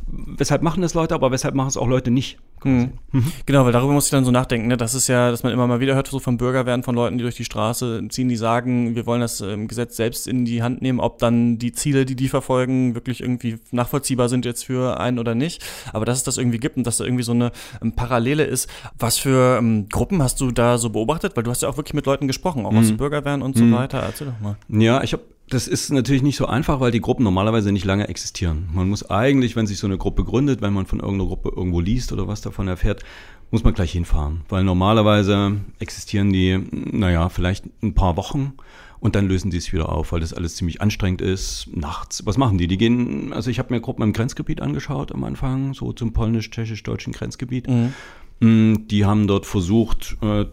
weshalb machen das Leute, aber weshalb machen es auch Leute nicht? Mhm. Mhm. Genau, weil darüber muss ich dann so nachdenken. Ne? Das ist ja, dass man immer mal wieder hört, so vom Bürgerwehren von Leuten, die durch die Straße ziehen, die sagen, wir wollen das ähm, Gesetz selbst in die Hand nehmen, ob dann die Ziele, die die verfolgen, wirklich irgendwie nachvollziehbar sind jetzt für einen oder nicht. Aber dass es das irgendwie gibt und dass da irgendwie so eine ähm, Parallele ist. Was für ähm, Gruppen hast du da so beobachtet? Weil du hast ja auch wirklich mit Leuten gesprochen, auch mhm. aus Bürgerwehren und so mhm. weiter. Erzähl doch mal. Ja, ich habe das ist natürlich nicht so einfach, weil die Gruppen normalerweise nicht lange existieren. Man muss eigentlich, wenn sich so eine Gruppe gründet, wenn man von irgendeiner Gruppe irgendwo liest oder was davon erfährt, muss man gleich hinfahren. Weil normalerweise existieren die, naja, vielleicht ein paar Wochen und dann lösen die es wieder auf, weil das alles ziemlich anstrengend ist. Nachts, was machen die? Die gehen, also ich habe mir Gruppen im Grenzgebiet angeschaut am Anfang, so zum polnisch-tschechisch-deutschen Grenzgebiet. Mhm. Mm, die haben dort versucht, äh,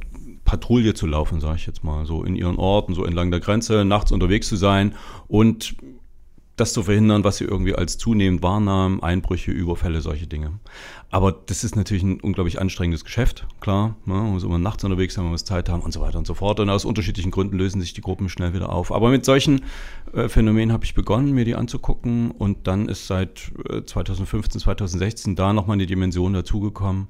Patrouille zu laufen, sage ich jetzt mal, so in ihren Orten, so entlang der Grenze, nachts unterwegs zu sein und das zu verhindern, was sie irgendwie als zunehmend wahrnahmen, Einbrüche, Überfälle, solche Dinge. Aber das ist natürlich ein unglaublich anstrengendes Geschäft, klar. Ne? Man muss immer nachts unterwegs sein, man muss Zeit haben und so weiter und so fort. Und aus unterschiedlichen Gründen lösen sich die Gruppen schnell wieder auf. Aber mit solchen äh, Phänomenen habe ich begonnen, mir die anzugucken. Und dann ist seit äh, 2015, 2016 da nochmal eine Dimension dazugekommen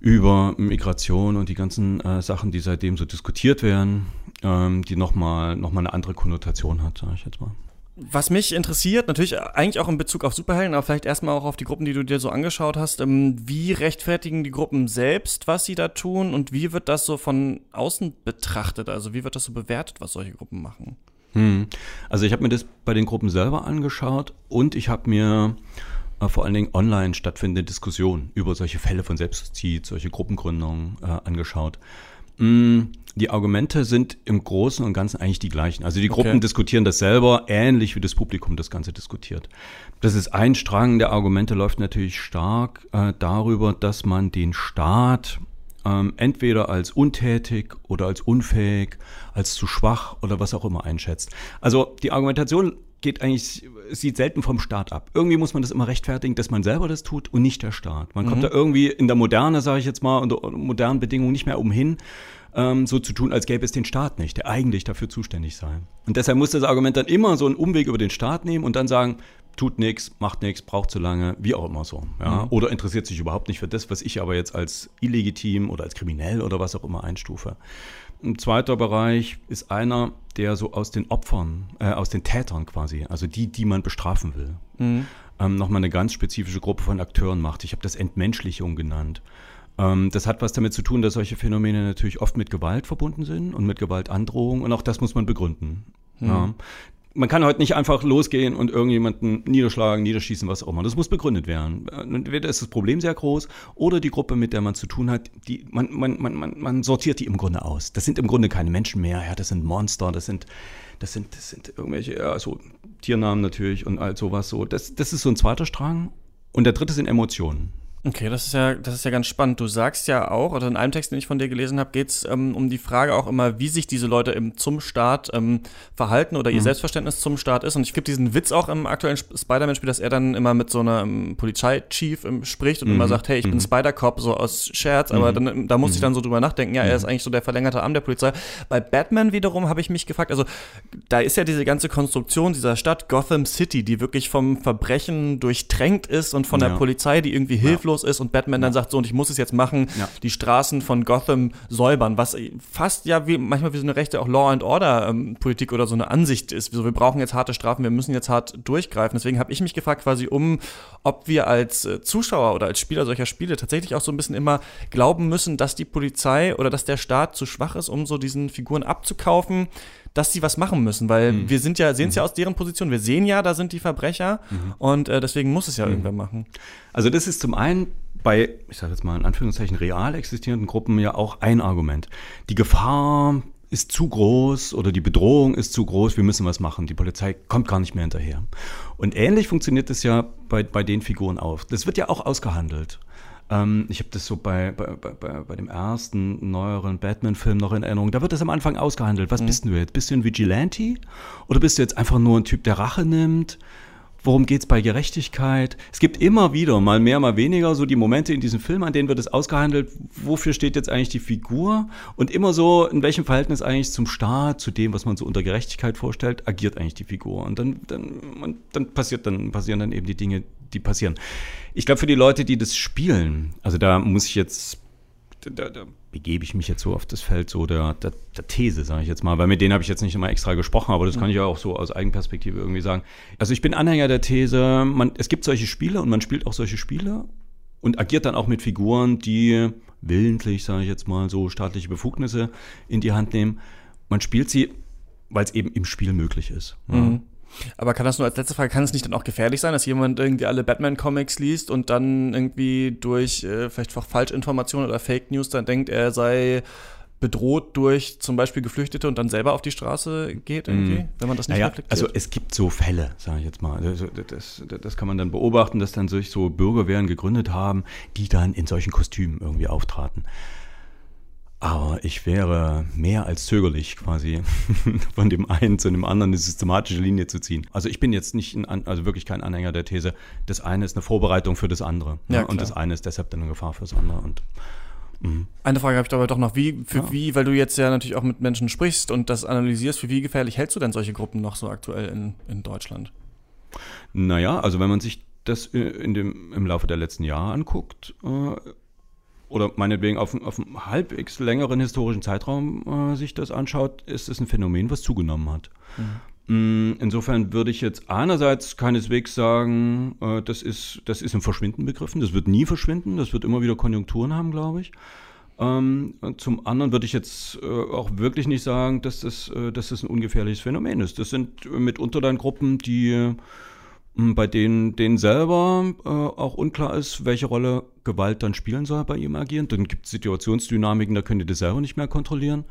über Migration und die ganzen äh, Sachen, die seitdem so diskutiert werden, ähm, die nochmal noch mal eine andere Konnotation hat, sage ich jetzt mal. Was mich interessiert, natürlich eigentlich auch in Bezug auf Superhelden, aber vielleicht erstmal auch auf die Gruppen, die du dir so angeschaut hast, ähm, wie rechtfertigen die Gruppen selbst, was sie da tun und wie wird das so von außen betrachtet? Also wie wird das so bewertet, was solche Gruppen machen? Hm. Also ich habe mir das bei den Gruppen selber angeschaut und ich habe mir äh, vor allen Dingen online stattfindende Diskussionen über solche Fälle von Selbstjustiz, solche Gruppengründungen äh, angeschaut. Mm, die Argumente sind im Großen und Ganzen eigentlich die gleichen. Also die Gruppen okay. diskutieren das selber, ähnlich wie das Publikum das Ganze diskutiert. Das ist ein Strang der Argumente, läuft natürlich stark äh, darüber, dass man den Staat ähm, entweder als untätig oder als unfähig, als zu schwach oder was auch immer einschätzt. Also die Argumentation geht eigentlich, sieht selten vom Staat ab. Irgendwie muss man das immer rechtfertigen, dass man selber das tut und nicht der Staat. Man mhm. kommt da irgendwie in der Moderne, sage ich jetzt mal, unter modernen Bedingungen nicht mehr umhin, ähm, so zu tun, als gäbe es den Staat nicht, der eigentlich dafür zuständig sei. Und deshalb muss das Argument dann immer so einen Umweg über den Staat nehmen und dann sagen, tut nichts, macht nichts, braucht zu lange, wie auch immer so. Ja? Mhm. Oder interessiert sich überhaupt nicht für das, was ich aber jetzt als illegitim oder als kriminell oder was auch immer einstufe. Ein zweiter Bereich ist einer, der so aus den Opfern, äh, aus den Tätern quasi, also die, die man bestrafen will, mhm. ähm, nochmal eine ganz spezifische Gruppe von Akteuren macht. Ich habe das Entmenschlichung genannt. Ähm, das hat was damit zu tun, dass solche Phänomene natürlich oft mit Gewalt verbunden sind und mit Gewaltandrohung und auch das muss man begründen. Mhm. Ja man kann heute nicht einfach losgehen und irgendjemanden niederschlagen, niederschießen, was auch immer. Das muss begründet werden. Entweder ist das Problem sehr groß oder die Gruppe, mit der man zu tun hat, die, man, man, man, man sortiert die im Grunde aus. Das sind im Grunde keine Menschen mehr, ja, das sind Monster, das sind, das sind, das sind irgendwelche, ja, so Tiernamen natürlich und all sowas so. Das, das ist so ein zweiter Strang. Und der dritte sind Emotionen. Okay, das ist ja, das ist ja ganz spannend. Du sagst ja auch, oder in einem Text, den ich von dir gelesen habe, geht es ähm, um die Frage auch immer, wie sich diese Leute im, zum Staat ähm, verhalten oder ihr mhm. Selbstverständnis zum Staat ist. Und ich gibt diesen Witz auch im aktuellen Spider-Man-Spiel, dass er dann immer mit so einem Polizeichief ähm, spricht und mhm. immer sagt, hey, ich bin mhm. Spider-Cop, so aus Scherz, aber mhm. dann, da muss ich mhm. dann so drüber nachdenken, ja, er ist eigentlich so der verlängerte Arm der Polizei. Bei Batman wiederum habe ich mich gefragt, also da ist ja diese ganze Konstruktion dieser Stadt Gotham City, die wirklich vom Verbrechen durchtränkt ist und von ja. der Polizei, die irgendwie hilflos hilflos ist und Batman ja. dann sagt so, und ich muss es jetzt machen, ja. die Straßen von Gotham säubern, was fast ja wie manchmal wie so eine rechte auch Law and Order ähm, Politik oder so eine Ansicht ist. So, wir brauchen jetzt harte Strafen, wir müssen jetzt hart durchgreifen. Deswegen habe ich mich gefragt quasi um, ob wir als äh, Zuschauer oder als Spieler solcher Spiele tatsächlich auch so ein bisschen immer glauben müssen, dass die Polizei oder dass der Staat zu schwach ist, um so diesen Figuren abzukaufen dass sie was machen müssen, weil mhm. wir sind ja, sehen es ja mhm. aus deren Position. Wir sehen ja, da sind die Verbrecher mhm. und äh, deswegen muss es ja mhm. irgendwer machen. Also das ist zum einen bei, ich sage jetzt mal in Anführungszeichen, real existierenden Gruppen ja auch ein Argument. Die Gefahr ist zu groß oder die Bedrohung ist zu groß, wir müssen was machen. Die Polizei kommt gar nicht mehr hinterher. Und ähnlich funktioniert es ja bei, bei den Figuren auch. Das wird ja auch ausgehandelt. Ähm, ich habe das so bei, bei, bei, bei dem ersten neueren Batman-Film noch in Erinnerung. Da wird das am Anfang ausgehandelt. Was mhm. bist du jetzt? Bist du ein Vigilante? Oder bist du jetzt einfach nur ein Typ, der Rache nimmt? Worum geht es bei Gerechtigkeit? Es gibt immer wieder, mal mehr, mal weniger, so die Momente in diesem Film, an denen wird es ausgehandelt, wofür steht jetzt eigentlich die Figur und immer so, in welchem Verhältnis eigentlich zum Staat, zu dem, was man so unter Gerechtigkeit vorstellt, agiert eigentlich die Figur. Und dann, dann, und dann passiert dann, passieren dann eben die Dinge, die passieren. Ich glaube, für die Leute, die das spielen, also da muss ich jetzt, da, da begebe ich mich jetzt so auf das Feld so der, der, der These, sage ich jetzt mal, weil mit denen habe ich jetzt nicht immer extra gesprochen, aber das kann ich ja auch so aus Eigenperspektive irgendwie sagen. Also ich bin Anhänger der These, man, es gibt solche Spiele und man spielt auch solche Spiele und agiert dann auch mit Figuren, die willentlich, sage ich jetzt mal, so staatliche Befugnisse in die Hand nehmen. Man spielt sie, weil es eben im Spiel möglich ist. Mhm. Aber kann das nur als letzte Frage, kann es nicht dann auch gefährlich sein, dass jemand irgendwie alle Batman-Comics liest und dann irgendwie durch äh, vielleicht auch Falschinformationen oder Fake News dann denkt, er sei bedroht durch zum Beispiel Geflüchtete und dann selber auf die Straße geht irgendwie, mm. wenn man das nicht naja, reflektiert? Also es gibt so Fälle, sage ich jetzt mal. Das, das, das, kann man dann beobachten, dass dann sich so Bürgerwehren gegründet haben, die dann in solchen Kostümen irgendwie auftraten. Aber ich wäre mehr als zögerlich, quasi von dem einen zu dem anderen eine systematische Linie zu ziehen. Also ich bin jetzt nicht, ein, also wirklich kein Anhänger der These, das eine ist eine Vorbereitung für das andere. Ne? Ja, und das eine ist deshalb dann eine Gefahr für das andere. Und, mh. eine Frage habe ich dabei doch noch. Wie, für ja. wie, weil du jetzt ja natürlich auch mit Menschen sprichst und das analysierst, für wie gefährlich hältst du denn solche Gruppen noch so aktuell in, in Deutschland? Naja, also wenn man sich das in dem, im Laufe der letzten Jahre anguckt, äh, oder meinetwegen auf, auf einem halbwegs längeren historischen Zeitraum äh, sich das anschaut, ist es ein Phänomen, was zugenommen hat. Mhm. Insofern würde ich jetzt einerseits keineswegs sagen, äh, das, ist, das ist im Verschwinden begriffen. Das wird nie verschwinden. Das wird immer wieder Konjunkturen haben, glaube ich. Ähm, zum anderen würde ich jetzt äh, auch wirklich nicht sagen, dass das, äh, dass das ein ungefährliches Phänomen ist. Das sind mitunter dann Gruppen, die bei denen, denen selber äh, auch unklar ist, welche Rolle Gewalt dann spielen soll bei ihrem Agieren. Dann gibt es Situationsdynamiken, da können die das selber nicht mehr kontrollieren.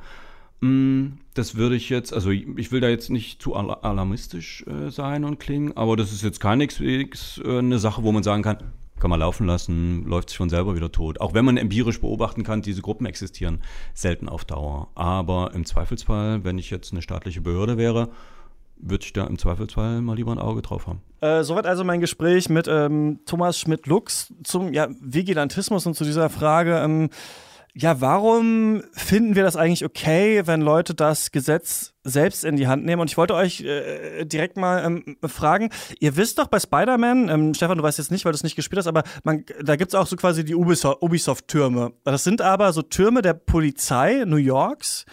Mm, das würde ich jetzt, also ich will da jetzt nicht zu alarmistisch äh, sein und klingen, aber das ist jetzt keineswegs äh, eine Sache, wo man sagen kann, kann man laufen lassen, läuft sich von selber wieder tot. Auch wenn man empirisch beobachten kann, diese Gruppen existieren selten auf Dauer. Aber im Zweifelsfall, wenn ich jetzt eine staatliche Behörde wäre, würde ich da im Zweifelsfall mal lieber ein Auge drauf haben. Äh, soweit also mein Gespräch mit ähm, Thomas Schmidt-Lux zum ja, Vigilantismus und zu dieser Frage. Ähm, ja, warum finden wir das eigentlich okay, wenn Leute das Gesetz selbst in die Hand nehmen? Und ich wollte euch äh, direkt mal ähm, fragen, ihr wisst doch bei Spider-Man, ähm, Stefan, du weißt jetzt nicht, weil du es nicht gespielt hast, aber man, da gibt es auch so quasi die Ubisoft-Türme. Das sind aber so Türme der Polizei New Yorks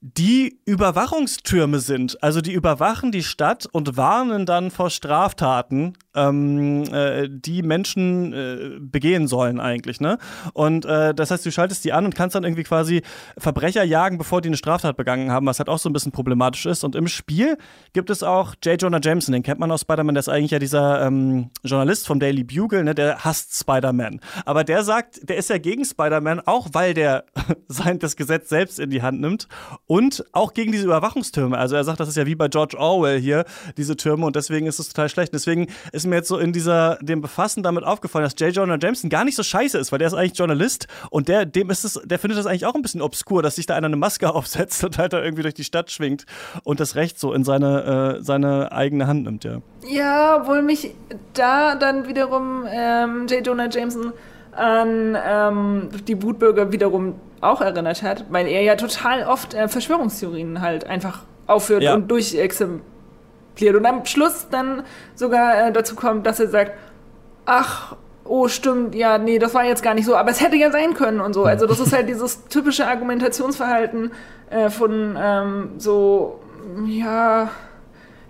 die Überwachungstürme sind. Also die überwachen die Stadt und warnen dann vor Straftaten, ähm, äh, die Menschen äh, begehen sollen eigentlich. Ne? Und äh, das heißt, du schaltest die an und kannst dann irgendwie quasi Verbrecher jagen, bevor die eine Straftat begangen haben, was halt auch so ein bisschen problematisch ist. Und im Spiel gibt es auch J. Jonah Jameson, den kennt man aus Spider-Man, der ist eigentlich ja dieser ähm, Journalist vom Daily Bugle, ne? der hasst Spider-Man. Aber der sagt, der ist ja gegen Spider-Man, auch weil der sein das Gesetz selbst in die Hand nimmt und auch gegen diese Überwachungstürme. Also er sagt, das ist ja wie bei George Orwell hier, diese Türme, und deswegen ist es total schlecht. Deswegen ist mir jetzt so in dieser, dem Befassen damit aufgefallen, dass J. Jonah Jameson gar nicht so scheiße ist, weil der ist eigentlich Journalist und der, dem ist es, der findet das eigentlich auch ein bisschen obskur, dass sich da einer eine Maske aufsetzt und halt da irgendwie durch die Stadt schwingt und das Recht so in seine, äh, seine eigene Hand nimmt, ja. Ja, obwohl mich da dann wiederum ähm, J. Jonah Jameson an ähm, die Wutbürger wiederum auch erinnert hat, weil er ja total oft äh, Verschwörungstheorien halt einfach aufführt ja. und durchexempliert und am Schluss dann sogar äh, dazu kommt, dass er sagt, ach, oh stimmt, ja, nee, das war jetzt gar nicht so, aber es hätte ja sein können und so. Also das ist halt dieses typische Argumentationsverhalten äh, von ähm, so, ja,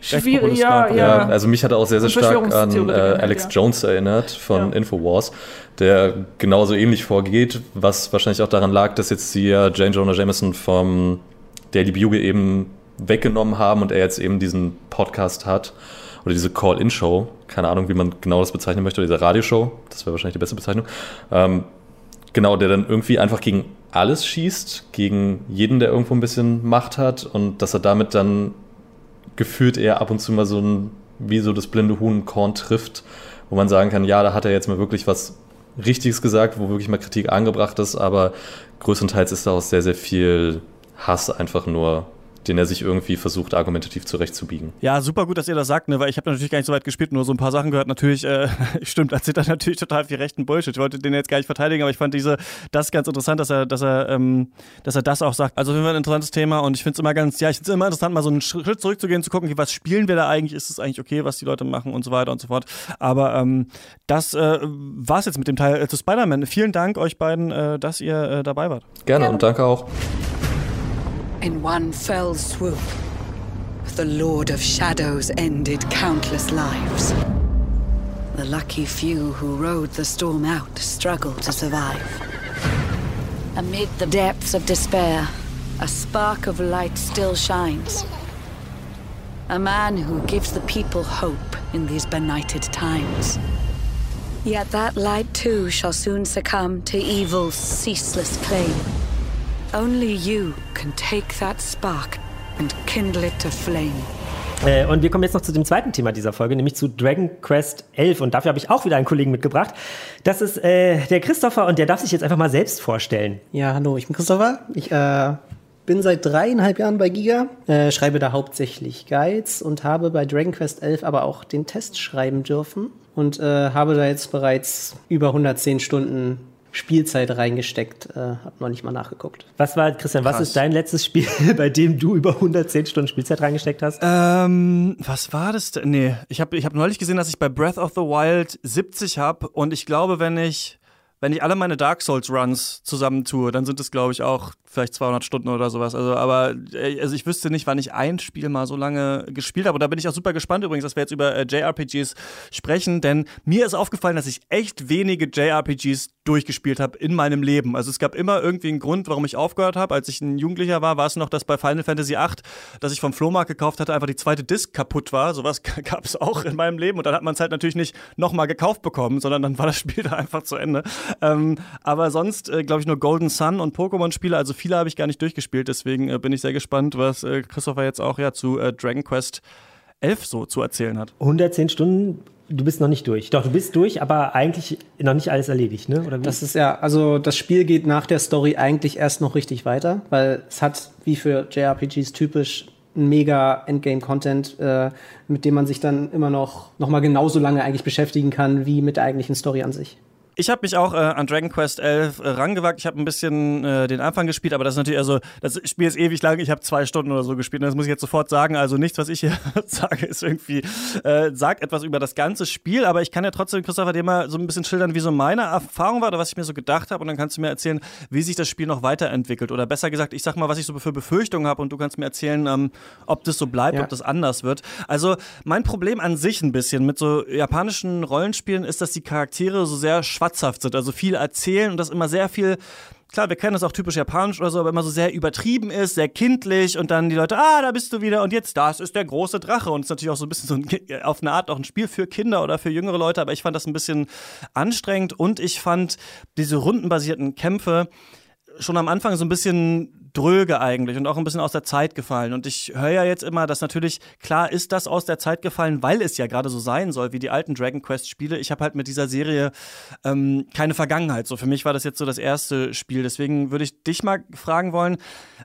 Schwierig, ja, ja, ja. Also mich hat er auch sehr, sehr stark an äh, Alex ja. Jones erinnert von ja. Infowars, der genauso ähnlich vorgeht, was wahrscheinlich auch daran lag, dass jetzt hier Jane Jonah Jameson vom Daily Bugle eben weggenommen haben und er jetzt eben diesen Podcast hat oder diese Call-In-Show, keine Ahnung, wie man genau das bezeichnen möchte, oder diese Radioshow, das wäre wahrscheinlich die beste Bezeichnung. Ähm, genau, der dann irgendwie einfach gegen alles schießt, gegen jeden, der irgendwo ein bisschen Macht hat und dass er damit dann gefühlt eher ab und zu mal so ein, wie so das blinde Huhn Korn trifft, wo man sagen kann, ja, da hat er jetzt mal wirklich was Richtiges gesagt, wo wirklich mal Kritik angebracht ist, aber größtenteils ist daraus sehr, sehr viel Hass einfach nur den er sich irgendwie versucht, argumentativ zurechtzubiegen. Ja, super gut, dass ihr das sagt, ne? weil ich habe natürlich gar nicht so weit gespielt, nur so ein paar Sachen gehört. Natürlich, äh, stimmt, erzählt er natürlich total viel rechten Bullshit. Ich wollte den jetzt gar nicht verteidigen, aber ich fand diese, das ganz interessant, dass er, dass er, ähm, dass er das auch sagt. Also auf jeden Fall ein interessantes Thema und ich finde es immer ganz, ja, ich finde es immer interessant, mal so einen Schritt zurückzugehen, zu gucken, was spielen wir da eigentlich, ist es eigentlich okay, was die Leute machen und so weiter und so fort. Aber ähm, das äh, war es jetzt mit dem Teil äh, zu Spider-Man. Vielen Dank euch beiden, äh, dass ihr äh, dabei wart. Gerne ja. und danke auch. In one fell swoop, the Lord of Shadows ended countless lives. The lucky few who rode the storm out struggled to survive. Amid the depths of despair, a spark of light still shines. A man who gives the people hope in these benighted times. Yet that light too shall soon succumb to evil's ceaseless claim. Only you can take that spark and kindle it to flame. Äh, und wir kommen jetzt noch zu dem zweiten Thema dieser Folge, nämlich zu Dragon Quest 11. Und dafür habe ich auch wieder einen Kollegen mitgebracht. Das ist äh, der Christopher und der darf sich jetzt einfach mal selbst vorstellen. Ja, hallo, ich bin Christopher. Ich äh, bin seit dreieinhalb Jahren bei Giga, äh, schreibe da hauptsächlich Guides und habe bei Dragon Quest 11 aber auch den Test schreiben dürfen und äh, habe da jetzt bereits über 110 Stunden Spielzeit reingesteckt. Äh, hab noch nicht mal nachgeguckt. Was war, Christian, Krass. was ist dein letztes Spiel, bei dem du über 110 Stunden Spielzeit reingesteckt hast? Ähm, was war das denn? Nee, ich habe ich hab neulich gesehen, dass ich bei Breath of the Wild 70 habe und ich glaube, wenn ich wenn ich alle meine Dark Souls Runs zusammentue, dann sind es glaube ich auch vielleicht 200 Stunden oder sowas. Also, aber äh, also ich wüsste nicht, wann ich ein Spiel mal so lange gespielt habe. Und da bin ich auch super gespannt übrigens, dass wir jetzt über äh, JRPGs sprechen, denn mir ist aufgefallen, dass ich echt wenige JRPGs durchgespielt habe in meinem Leben. Also es gab immer irgendwie einen Grund, warum ich aufgehört habe. Als ich ein Jugendlicher war, war es noch, dass bei Final Fantasy VIII, dass ich vom Flohmarkt gekauft hatte, einfach die zweite Disc kaputt war. Sowas gab es auch in meinem Leben. Und dann hat man es halt natürlich nicht nochmal gekauft bekommen, sondern dann war das Spiel da einfach zu Ende. Ähm, aber sonst, äh, glaube ich, nur Golden Sun und Pokémon-Spiele, also viele habe ich gar nicht durchgespielt, deswegen äh, bin ich sehr gespannt, was äh, Christopher jetzt auch ja zu äh, Dragon Quest 11 so zu erzählen hat. 110 Stunden du bist noch nicht durch. Doch, du bist durch, aber eigentlich noch nicht alles erledigt, ne? Oder wie? Das ist ja, also das Spiel geht nach der Story eigentlich erst noch richtig weiter, weil es hat, wie für JRPGs typisch, mega Endgame-Content, äh, mit dem man sich dann immer noch, noch mal genauso lange eigentlich beschäftigen kann, wie mit der eigentlichen Story an sich. Ich habe mich auch äh, an Dragon Quest 11 äh, rangewagt. Ich habe ein bisschen äh, den Anfang gespielt, aber das ist natürlich also das Spiel ist ewig lang. Ich habe zwei Stunden oder so gespielt. Und das muss ich jetzt sofort sagen. Also nichts, was ich hier sage, ist irgendwie äh, sagt etwas über das ganze Spiel. Aber ich kann ja trotzdem Christopher dir mal so ein bisschen schildern, wie so meine Erfahrung war oder was ich mir so gedacht habe. Und dann kannst du mir erzählen, wie sich das Spiel noch weiterentwickelt. Oder besser gesagt, ich sag mal, was ich so für Befürchtungen habe und du kannst mir erzählen, ähm, ob das so bleibt, ja. ob das anders wird. Also mein Problem an sich ein bisschen mit so japanischen Rollenspielen ist, dass die Charaktere so sehr schwarz schwatzhaft sind, also viel erzählen und das immer sehr viel klar, wir kennen das auch typisch japanisch oder so, aber immer so sehr übertrieben ist, sehr kindlich und dann die Leute, ah, da bist du wieder und jetzt, das ist der große Drache und es ist natürlich auch so ein bisschen so ein, auf eine Art auch ein Spiel für Kinder oder für jüngere Leute, aber ich fand das ein bisschen anstrengend und ich fand diese rundenbasierten Kämpfe schon am Anfang so ein bisschen dröge eigentlich und auch ein bisschen aus der Zeit gefallen. Und ich höre ja jetzt immer, dass natürlich, klar ist das aus der Zeit gefallen, weil es ja gerade so sein soll, wie die alten Dragon Quest-Spiele. Ich habe halt mit dieser Serie ähm, keine Vergangenheit. So für mich war das jetzt so das erste Spiel. Deswegen würde ich dich mal fragen wollen,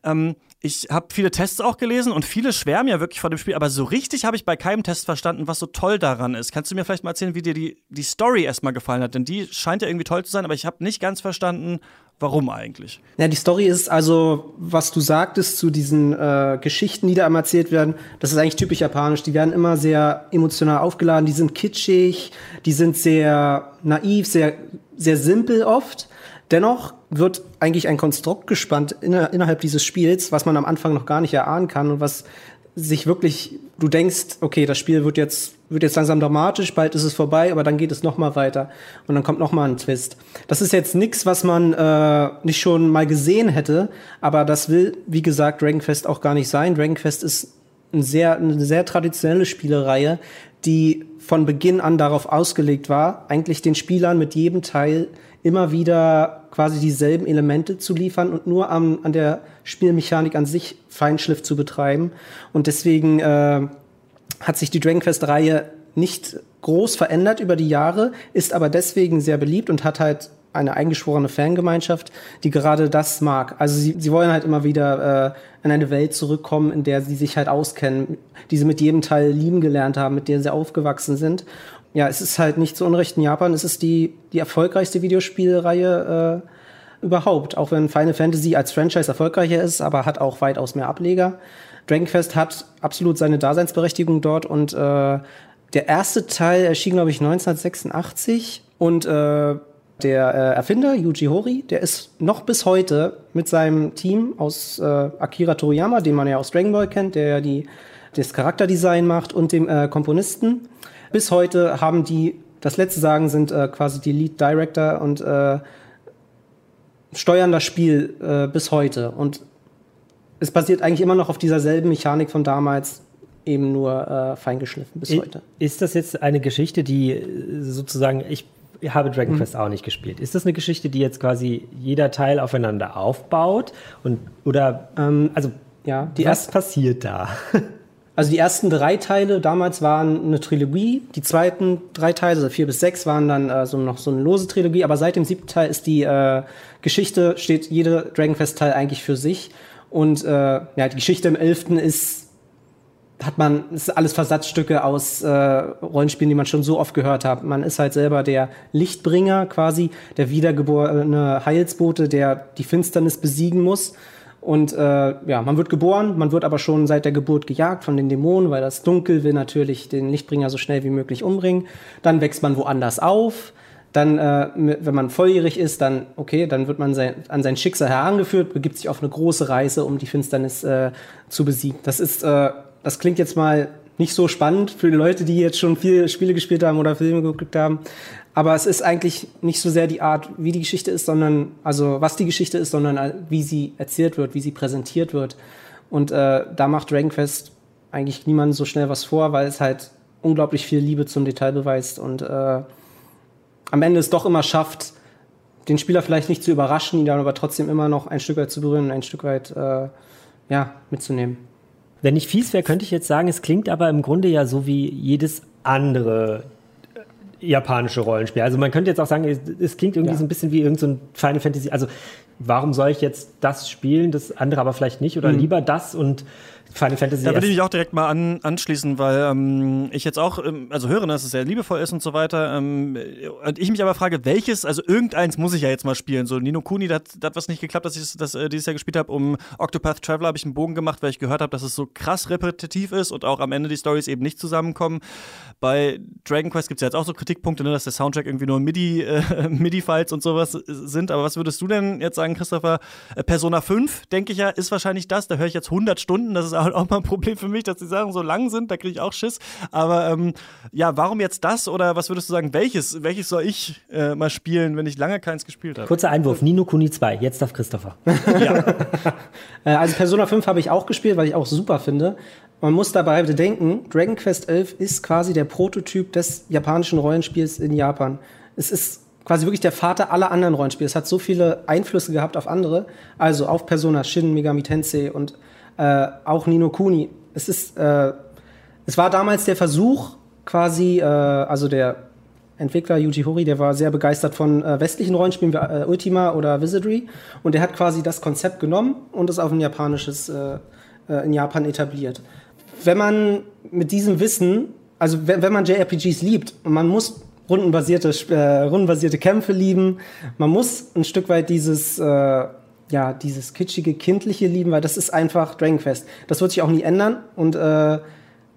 ähm, ich habe viele Tests auch gelesen und viele schwärmen ja wirklich vor dem Spiel, aber so richtig habe ich bei keinem Test verstanden, was so toll daran ist. Kannst du mir vielleicht mal erzählen, wie dir die, die Story erstmal gefallen hat? Denn die scheint ja irgendwie toll zu sein, aber ich habe nicht ganz verstanden, Warum eigentlich? Ja, die Story ist also, was du sagtest zu diesen äh, Geschichten, die da immer erzählt werden, das ist eigentlich typisch japanisch. Die werden immer sehr emotional aufgeladen, die sind kitschig, die sind sehr naiv, sehr, sehr simpel oft. Dennoch wird eigentlich ein Konstrukt gespannt innerhalb dieses Spiels, was man am Anfang noch gar nicht erahnen kann und was sich wirklich, du denkst, okay, das Spiel wird jetzt, wird jetzt langsam dramatisch, bald ist es vorbei, aber dann geht es noch mal weiter und dann kommt noch mal ein Twist. Das ist jetzt nichts, was man äh, nicht schon mal gesehen hätte, aber das will, wie gesagt, Dragon Quest auch gar nicht sein. Dragon Quest ist ein sehr, eine sehr traditionelle Spielereihe, die von Beginn an darauf ausgelegt war, eigentlich den Spielern mit jedem Teil immer wieder quasi dieselben Elemente zu liefern und nur am, an der Spielmechanik an sich Feinschliff zu betreiben. Und deswegen äh, hat sich die Dragon Quest-Reihe nicht groß verändert über die Jahre, ist aber deswegen sehr beliebt und hat halt eine eingeschworene Fangemeinschaft, die gerade das mag. Also sie, sie wollen halt immer wieder äh, in eine Welt zurückkommen, in der sie sich halt auskennen, die sie mit jedem Teil lieben gelernt haben, mit der sie aufgewachsen sind ja, es ist halt nicht zu Unrecht in Japan, es ist die, die erfolgreichste Videospielreihe äh, überhaupt. Auch wenn Final Fantasy als Franchise erfolgreicher ist, aber hat auch weitaus mehr Ableger. Dragon Quest hat absolut seine Daseinsberechtigung dort und äh, der erste Teil erschien, glaube ich, 1986 und äh, der äh, Erfinder Yuji Horii, der ist noch bis heute mit seinem Team aus äh, Akira Toriyama, den man ja aus Dragon Ball kennt, der ja die, das Charakterdesign macht, und dem äh, Komponisten bis heute haben die, das letzte Sagen sind äh, quasi die Lead Director und äh, steuern das Spiel äh, bis heute. Und es basiert eigentlich immer noch auf dieser selben Mechanik von damals, eben nur äh, feingeschliffen bis heute. Ist das jetzt eine Geschichte, die äh, sozusagen, ich habe Dragon mhm. Quest auch nicht gespielt. Ist das eine Geschichte, die jetzt quasi jeder Teil aufeinander aufbaut? Und, oder, ähm, also, ja, die was passiert da? Also die ersten drei Teile damals waren eine Trilogie, die zweiten drei Teile, also vier bis sechs, waren dann äh, so noch so eine lose Trilogie, aber seit dem siebten Teil ist die äh, Geschichte, steht jede Dragon Quest Teil eigentlich für sich. Und äh, ja, die Geschichte im elften ist, hat man, ist alles Versatzstücke aus äh, Rollenspielen, die man schon so oft gehört hat. Man ist halt selber der Lichtbringer quasi, der wiedergeborene Heilsbote, der die Finsternis besiegen muss und äh, ja, man wird geboren, man wird aber schon seit der Geburt gejagt von den Dämonen, weil das Dunkel will natürlich den Lichtbringer so schnell wie möglich umbringen. Dann wächst man woanders auf. Dann, äh, wenn man volljährig ist, dann, okay, dann wird man sein, an sein Schicksal herangeführt, begibt sich auf eine große Reise, um die Finsternis äh, zu besiegen. Das ist, äh, das klingt jetzt mal nicht so spannend für die Leute, die jetzt schon viele Spiele gespielt haben oder Filme geguckt haben. Aber es ist eigentlich nicht so sehr die Art, wie die Geschichte ist, sondern, also was die Geschichte ist, sondern wie sie erzählt wird, wie sie präsentiert wird. Und äh, da macht Dragon Quest eigentlich niemandem so schnell was vor, weil es halt unglaublich viel Liebe zum Detail beweist und äh, am Ende es doch immer schafft, den Spieler vielleicht nicht zu überraschen, ihn dann aber trotzdem immer noch ein Stück weit zu berühren und ein Stück weit äh, ja, mitzunehmen. Wenn ich fies wäre, könnte ich jetzt sagen, es klingt aber im Grunde ja so wie jedes andere japanische Rollenspiel. Also man könnte jetzt auch sagen, es, es klingt irgendwie ja. so ein bisschen wie irgendein so Final Fantasy. Also warum soll ich jetzt das spielen, das andere aber vielleicht nicht oder mhm. lieber das und Final Fantasy. Da würde ich mich auch direkt mal an, anschließen, weil ähm, ich jetzt auch, ähm, also höre, dass es sehr liebevoll ist und so weiter. Ähm, und ich mich aber frage, welches, also irgendeins muss ich ja jetzt mal spielen. So Nino Kuni, da hat was nicht geklappt, dass ich das äh, dieses Jahr gespielt habe. Um Octopath Traveler habe ich einen Bogen gemacht, weil ich gehört habe, dass es so krass repetitiv ist und auch am Ende die Stories eben nicht zusammenkommen. Bei Dragon Quest gibt es ja jetzt auch so Kritikpunkte, ne, dass der Soundtrack irgendwie nur MIDI, äh, MIDI-Files und sowas sind. Aber was würdest du denn jetzt sagen, Christopher? Äh, Persona 5, denke ich ja, ist wahrscheinlich das. Da höre ich jetzt 100 Stunden. Das ist halt auch mal ein Problem für mich, dass die Sachen so lang sind. Da kriege ich auch Schiss. Aber ähm, ja, warum jetzt das? Oder was würdest du sagen, welches, welches soll ich äh, mal spielen, wenn ich lange keins gespielt habe? Kurzer Einwurf: Nino Kuni 2. Jetzt darf Christopher. ja. Äh, also Persona 5 habe ich auch gespielt, weil ich auch super finde. Man muss dabei bedenken, Dragon Quest 11 ist quasi der Prototyp des japanischen Rollenspiels in Japan. Es ist quasi wirklich der Vater aller anderen Rollenspiele. Es hat so viele Einflüsse gehabt auf andere, also auf Persona, Shin, Megami Tensei und äh, auch Nino Kuni. Es ist, äh, es war damals der Versuch, quasi, äh, also der Entwickler Yuji Horii, der war sehr begeistert von äh, westlichen Rollenspielen wie äh, Ultima oder Wizardry. Und der hat quasi das Konzept genommen und es auf ein japanisches äh, in Japan etabliert. Wenn man mit diesem Wissen, also wenn, wenn man JRPGs liebt und man muss rundenbasierte, äh, rundenbasierte Kämpfe lieben, man muss ein Stück weit dieses, äh, ja, dieses kitschige, kindliche lieben, weil das ist einfach Dragon Quest. Das wird sich auch nie ändern und äh,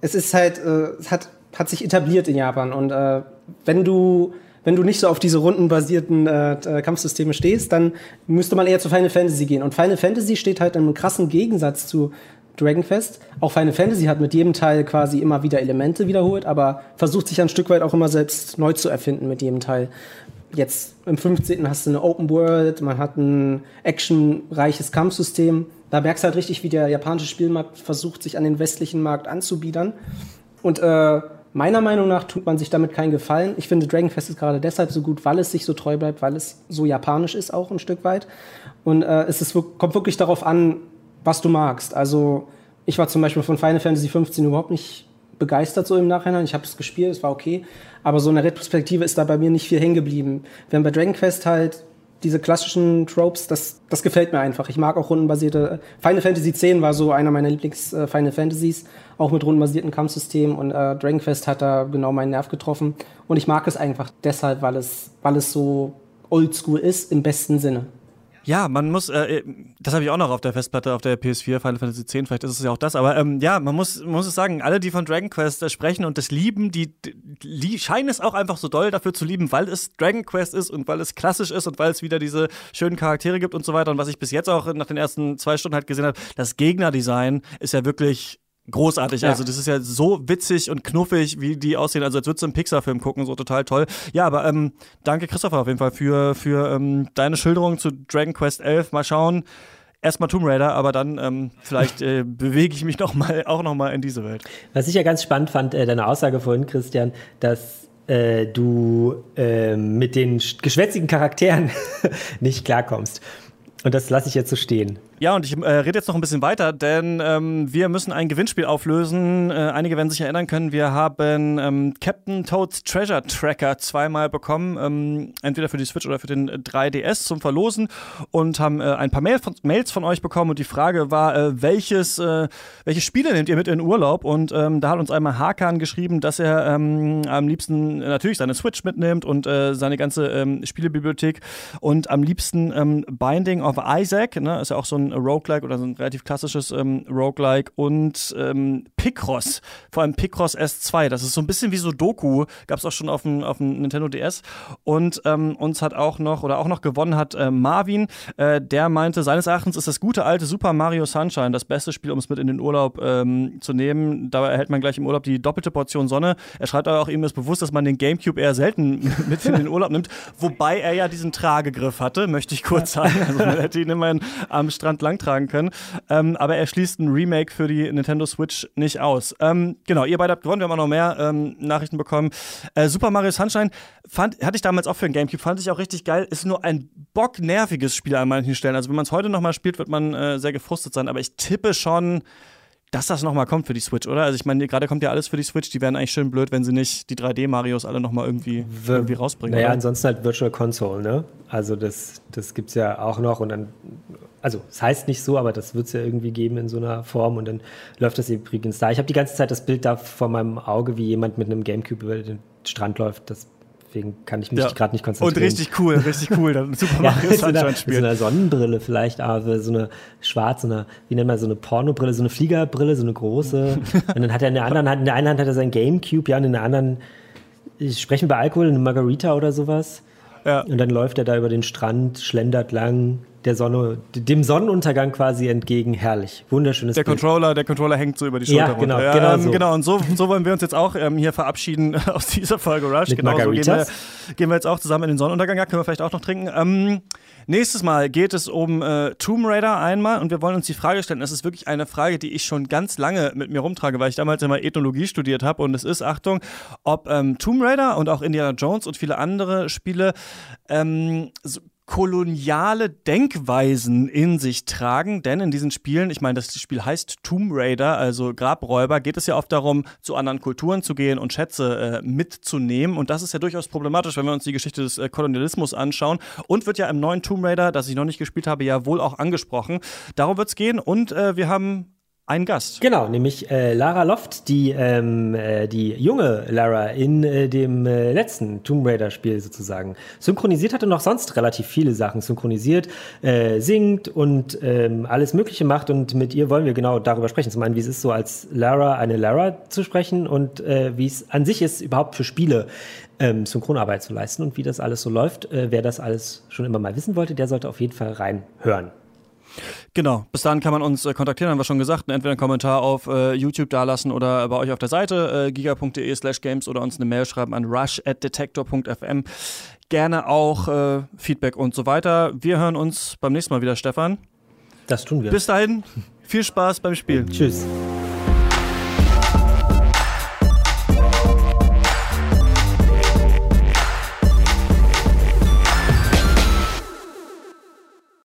es ist halt, äh, es hat, hat sich etabliert in Japan und äh, wenn du wenn du nicht so auf diese rundenbasierten äh, Kampfsysteme stehst, dann müsste man eher zu Final Fantasy gehen. Und Final Fantasy steht halt in einem krassen Gegensatz zu Dragonfest. Auch Final Fantasy hat mit jedem Teil quasi immer wieder Elemente wiederholt, aber versucht sich ein Stück weit auch immer selbst neu zu erfinden mit jedem Teil. Jetzt im 15. hast du eine Open World, man hat ein actionreiches Kampfsystem. Da merkst du halt richtig, wie der japanische Spielmarkt versucht, sich an den westlichen Markt anzubiedern. Und äh, meiner Meinung nach tut man sich damit keinen Gefallen. Ich finde, Dragon Quest ist gerade deshalb so gut, weil es sich so treu bleibt, weil es so japanisch ist auch ein Stück weit. Und äh, es ist, kommt wirklich darauf an, was du magst. Also ich war zum Beispiel von Final Fantasy 15 überhaupt nicht begeistert so im Nachhinein. Ich habe es gespielt, es war okay. Aber so eine Retrospektive ist da bei mir nicht viel hängen geblieben. Wenn bei Dragon Quest halt diese klassischen Tropes, das, das gefällt mir einfach. Ich mag auch rundenbasierte. Final Fantasy X war so einer meiner Lieblings-Final äh, Fantasies, auch mit rundenbasierten Kampfsystemen. Und äh, Dragon Quest hat da genau meinen Nerv getroffen. Und ich mag es einfach deshalb, weil es, weil es so oldschool ist, im besten Sinne. Ja, man muss, äh, das habe ich auch noch auf der Festplatte, auf der PS4, Final Fantasy X, vielleicht ist es ja auch das, aber ähm, ja, man muss, muss es sagen, alle, die von Dragon Quest äh, sprechen und das lieben, die, die scheinen es auch einfach so doll dafür zu lieben, weil es Dragon Quest ist und weil es klassisch ist und weil es wieder diese schönen Charaktere gibt und so weiter. Und was ich bis jetzt auch nach den ersten zwei Stunden halt gesehen habe, das Gegnerdesign ist ja wirklich großartig. Ja. Also das ist ja so witzig und knuffig, wie die aussehen. Also als würdest du einen Pixar-Film gucken, so total toll. Ja, aber ähm, danke Christopher auf jeden Fall für, für ähm, deine Schilderung zu Dragon Quest 11. Mal schauen. Erstmal Tomb Raider, aber dann ähm, vielleicht äh, bewege ich mich noch mal, auch noch mal in diese Welt. Was ich ja ganz spannend fand, äh, deine Aussage vorhin, Christian, dass äh, du äh, mit den geschwätzigen Charakteren nicht klarkommst. Und das lasse ich jetzt so stehen. Ja, und ich äh, rede jetzt noch ein bisschen weiter, denn ähm, wir müssen ein Gewinnspiel auflösen. Äh, einige werden sich erinnern können, wir haben ähm, Captain Toads Treasure Tracker zweimal bekommen, ähm, entweder für die Switch oder für den 3DS zum Verlosen und haben äh, ein paar Mail von, Mails von euch bekommen und die Frage war, äh, welches, äh, welche Spiele nehmt ihr mit in Urlaub? Und ähm, da hat uns einmal Hakan geschrieben, dass er ähm, am liebsten natürlich seine Switch mitnimmt und äh, seine ganze ähm, Spielebibliothek und am liebsten Binding of Isaac, ne, ist ja auch so ein Roguelike oder so ein relativ klassisches ähm, Roguelike und ähm, Picross, vor allem Picross S2. Das ist so ein bisschen wie so Doku, gab es auch schon auf dem, auf dem Nintendo DS. Und ähm, uns hat auch noch, oder auch noch gewonnen hat äh, Marvin, äh, der meinte, seines Erachtens ist das gute alte Super Mario Sunshine das beste Spiel, um es mit in den Urlaub ähm, zu nehmen. Dabei erhält man gleich im Urlaub die doppelte Portion Sonne. Er schreibt aber auch, ihm ist bewusst, dass man den Gamecube eher selten mit in den Urlaub nimmt, wobei er ja diesen Tragegriff hatte, möchte ich kurz sagen. Also man hätte ihn immerhin am Strand Strand langtragen können. Ähm, aber er schließt ein Remake für die Nintendo Switch nicht aus. Ähm, genau, ihr beide habt gewonnen, wir haben auch noch mehr ähm, Nachrichten bekommen. Äh, Super Mario Sunshine fand, hatte ich damals auch für den Gamecube, fand ich auch richtig geil. Ist nur ein bocknerviges Spiel an manchen Stellen. Also wenn man es heute nochmal spielt, wird man äh, sehr gefrustet sein. Aber ich tippe schon dass das nochmal kommt für die Switch, oder? Also ich meine, gerade kommt ja alles für die Switch, die wären eigentlich schön blöd, wenn sie nicht die 3D-Marios alle nochmal irgendwie, irgendwie rausbringen. Naja, oder? ansonsten halt Virtual Console, ne? Also das, das gibt es ja auch noch und dann, also es das heißt nicht so, aber das wird es ja irgendwie geben in so einer Form und dann läuft das übrigens da. Ich habe die ganze Zeit das Bild da vor meinem Auge, wie jemand mit einem Gamecube über den Strand läuft. Das deswegen kann ich mich ja. gerade nicht konzentrieren. Und richtig cool, richtig cool. Dann Super Mario ja, Sunshine so so einer Sonnenbrille vielleicht, aber so eine schwarze, so eine, wie nennt man so eine Pornobrille, so eine Fliegerbrille, so eine große. und dann hat er in der anderen Hand, in der einen Hand hat er sein Gamecube, ja, und in der anderen, sprechen wir bei Alkohol, eine Margarita oder sowas. Ja. Und dann läuft er da über den Strand, schlendert lang, der Sonne, dem Sonnenuntergang quasi entgegen. Herrlich. Wunderschönes der Bild. Controller, der Controller hängt so über die Schulter ja, genau, runter. Genau, ähm, so. genau. Und so, so wollen wir uns jetzt auch ähm, hier verabschieden aus dieser Folge Rush. Mit genau so gehen wir, gehen wir jetzt auch zusammen in den Sonnenuntergang. Ja, können wir vielleicht auch noch trinken. Ähm, Nächstes Mal geht es um äh, Tomb Raider einmal und wir wollen uns die Frage stellen, das ist wirklich eine Frage, die ich schon ganz lange mit mir rumtrage, weil ich damals immer Ethnologie studiert habe und es ist, Achtung, ob ähm, Tomb Raider und auch Indiana Jones und viele andere Spiele ähm, so koloniale Denkweisen in sich tragen, denn in diesen Spielen, ich meine, das Spiel heißt Tomb Raider, also Grabräuber, geht es ja oft darum, zu anderen Kulturen zu gehen und Schätze äh, mitzunehmen. Und das ist ja durchaus problematisch, wenn wir uns die Geschichte des äh, Kolonialismus anschauen. Und wird ja im neuen Tomb Raider, das ich noch nicht gespielt habe, ja wohl auch angesprochen. Darum wird es gehen. Und äh, wir haben einen Gast. Genau, nämlich äh, Lara Loft, die, ähm, äh, die junge Lara in äh, dem äh, letzten Tomb Raider-Spiel sozusagen synchronisiert hat und auch sonst relativ viele Sachen synchronisiert, äh, singt und ähm, alles Mögliche macht. Und mit ihr wollen wir genau darüber sprechen. Zum einen, wie es ist, so als Lara eine Lara zu sprechen und äh, wie es an sich ist, überhaupt für Spiele ähm, Synchronarbeit zu leisten und wie das alles so läuft. wer das alles schon immer mal wissen wollte, der sollte auf jeden Fall reinhören. Genau, bis dahin kann man uns äh, kontaktieren, haben wir schon gesagt. Entweder einen Kommentar auf äh, YouTube dalassen oder bei euch auf der Seite äh, giga.de slash games oder uns eine Mail schreiben an rush at detector.fm. Gerne auch äh, Feedback und so weiter. Wir hören uns beim nächsten Mal wieder, Stefan. Das tun wir. Bis dahin, viel Spaß beim Spielen. Tschüss.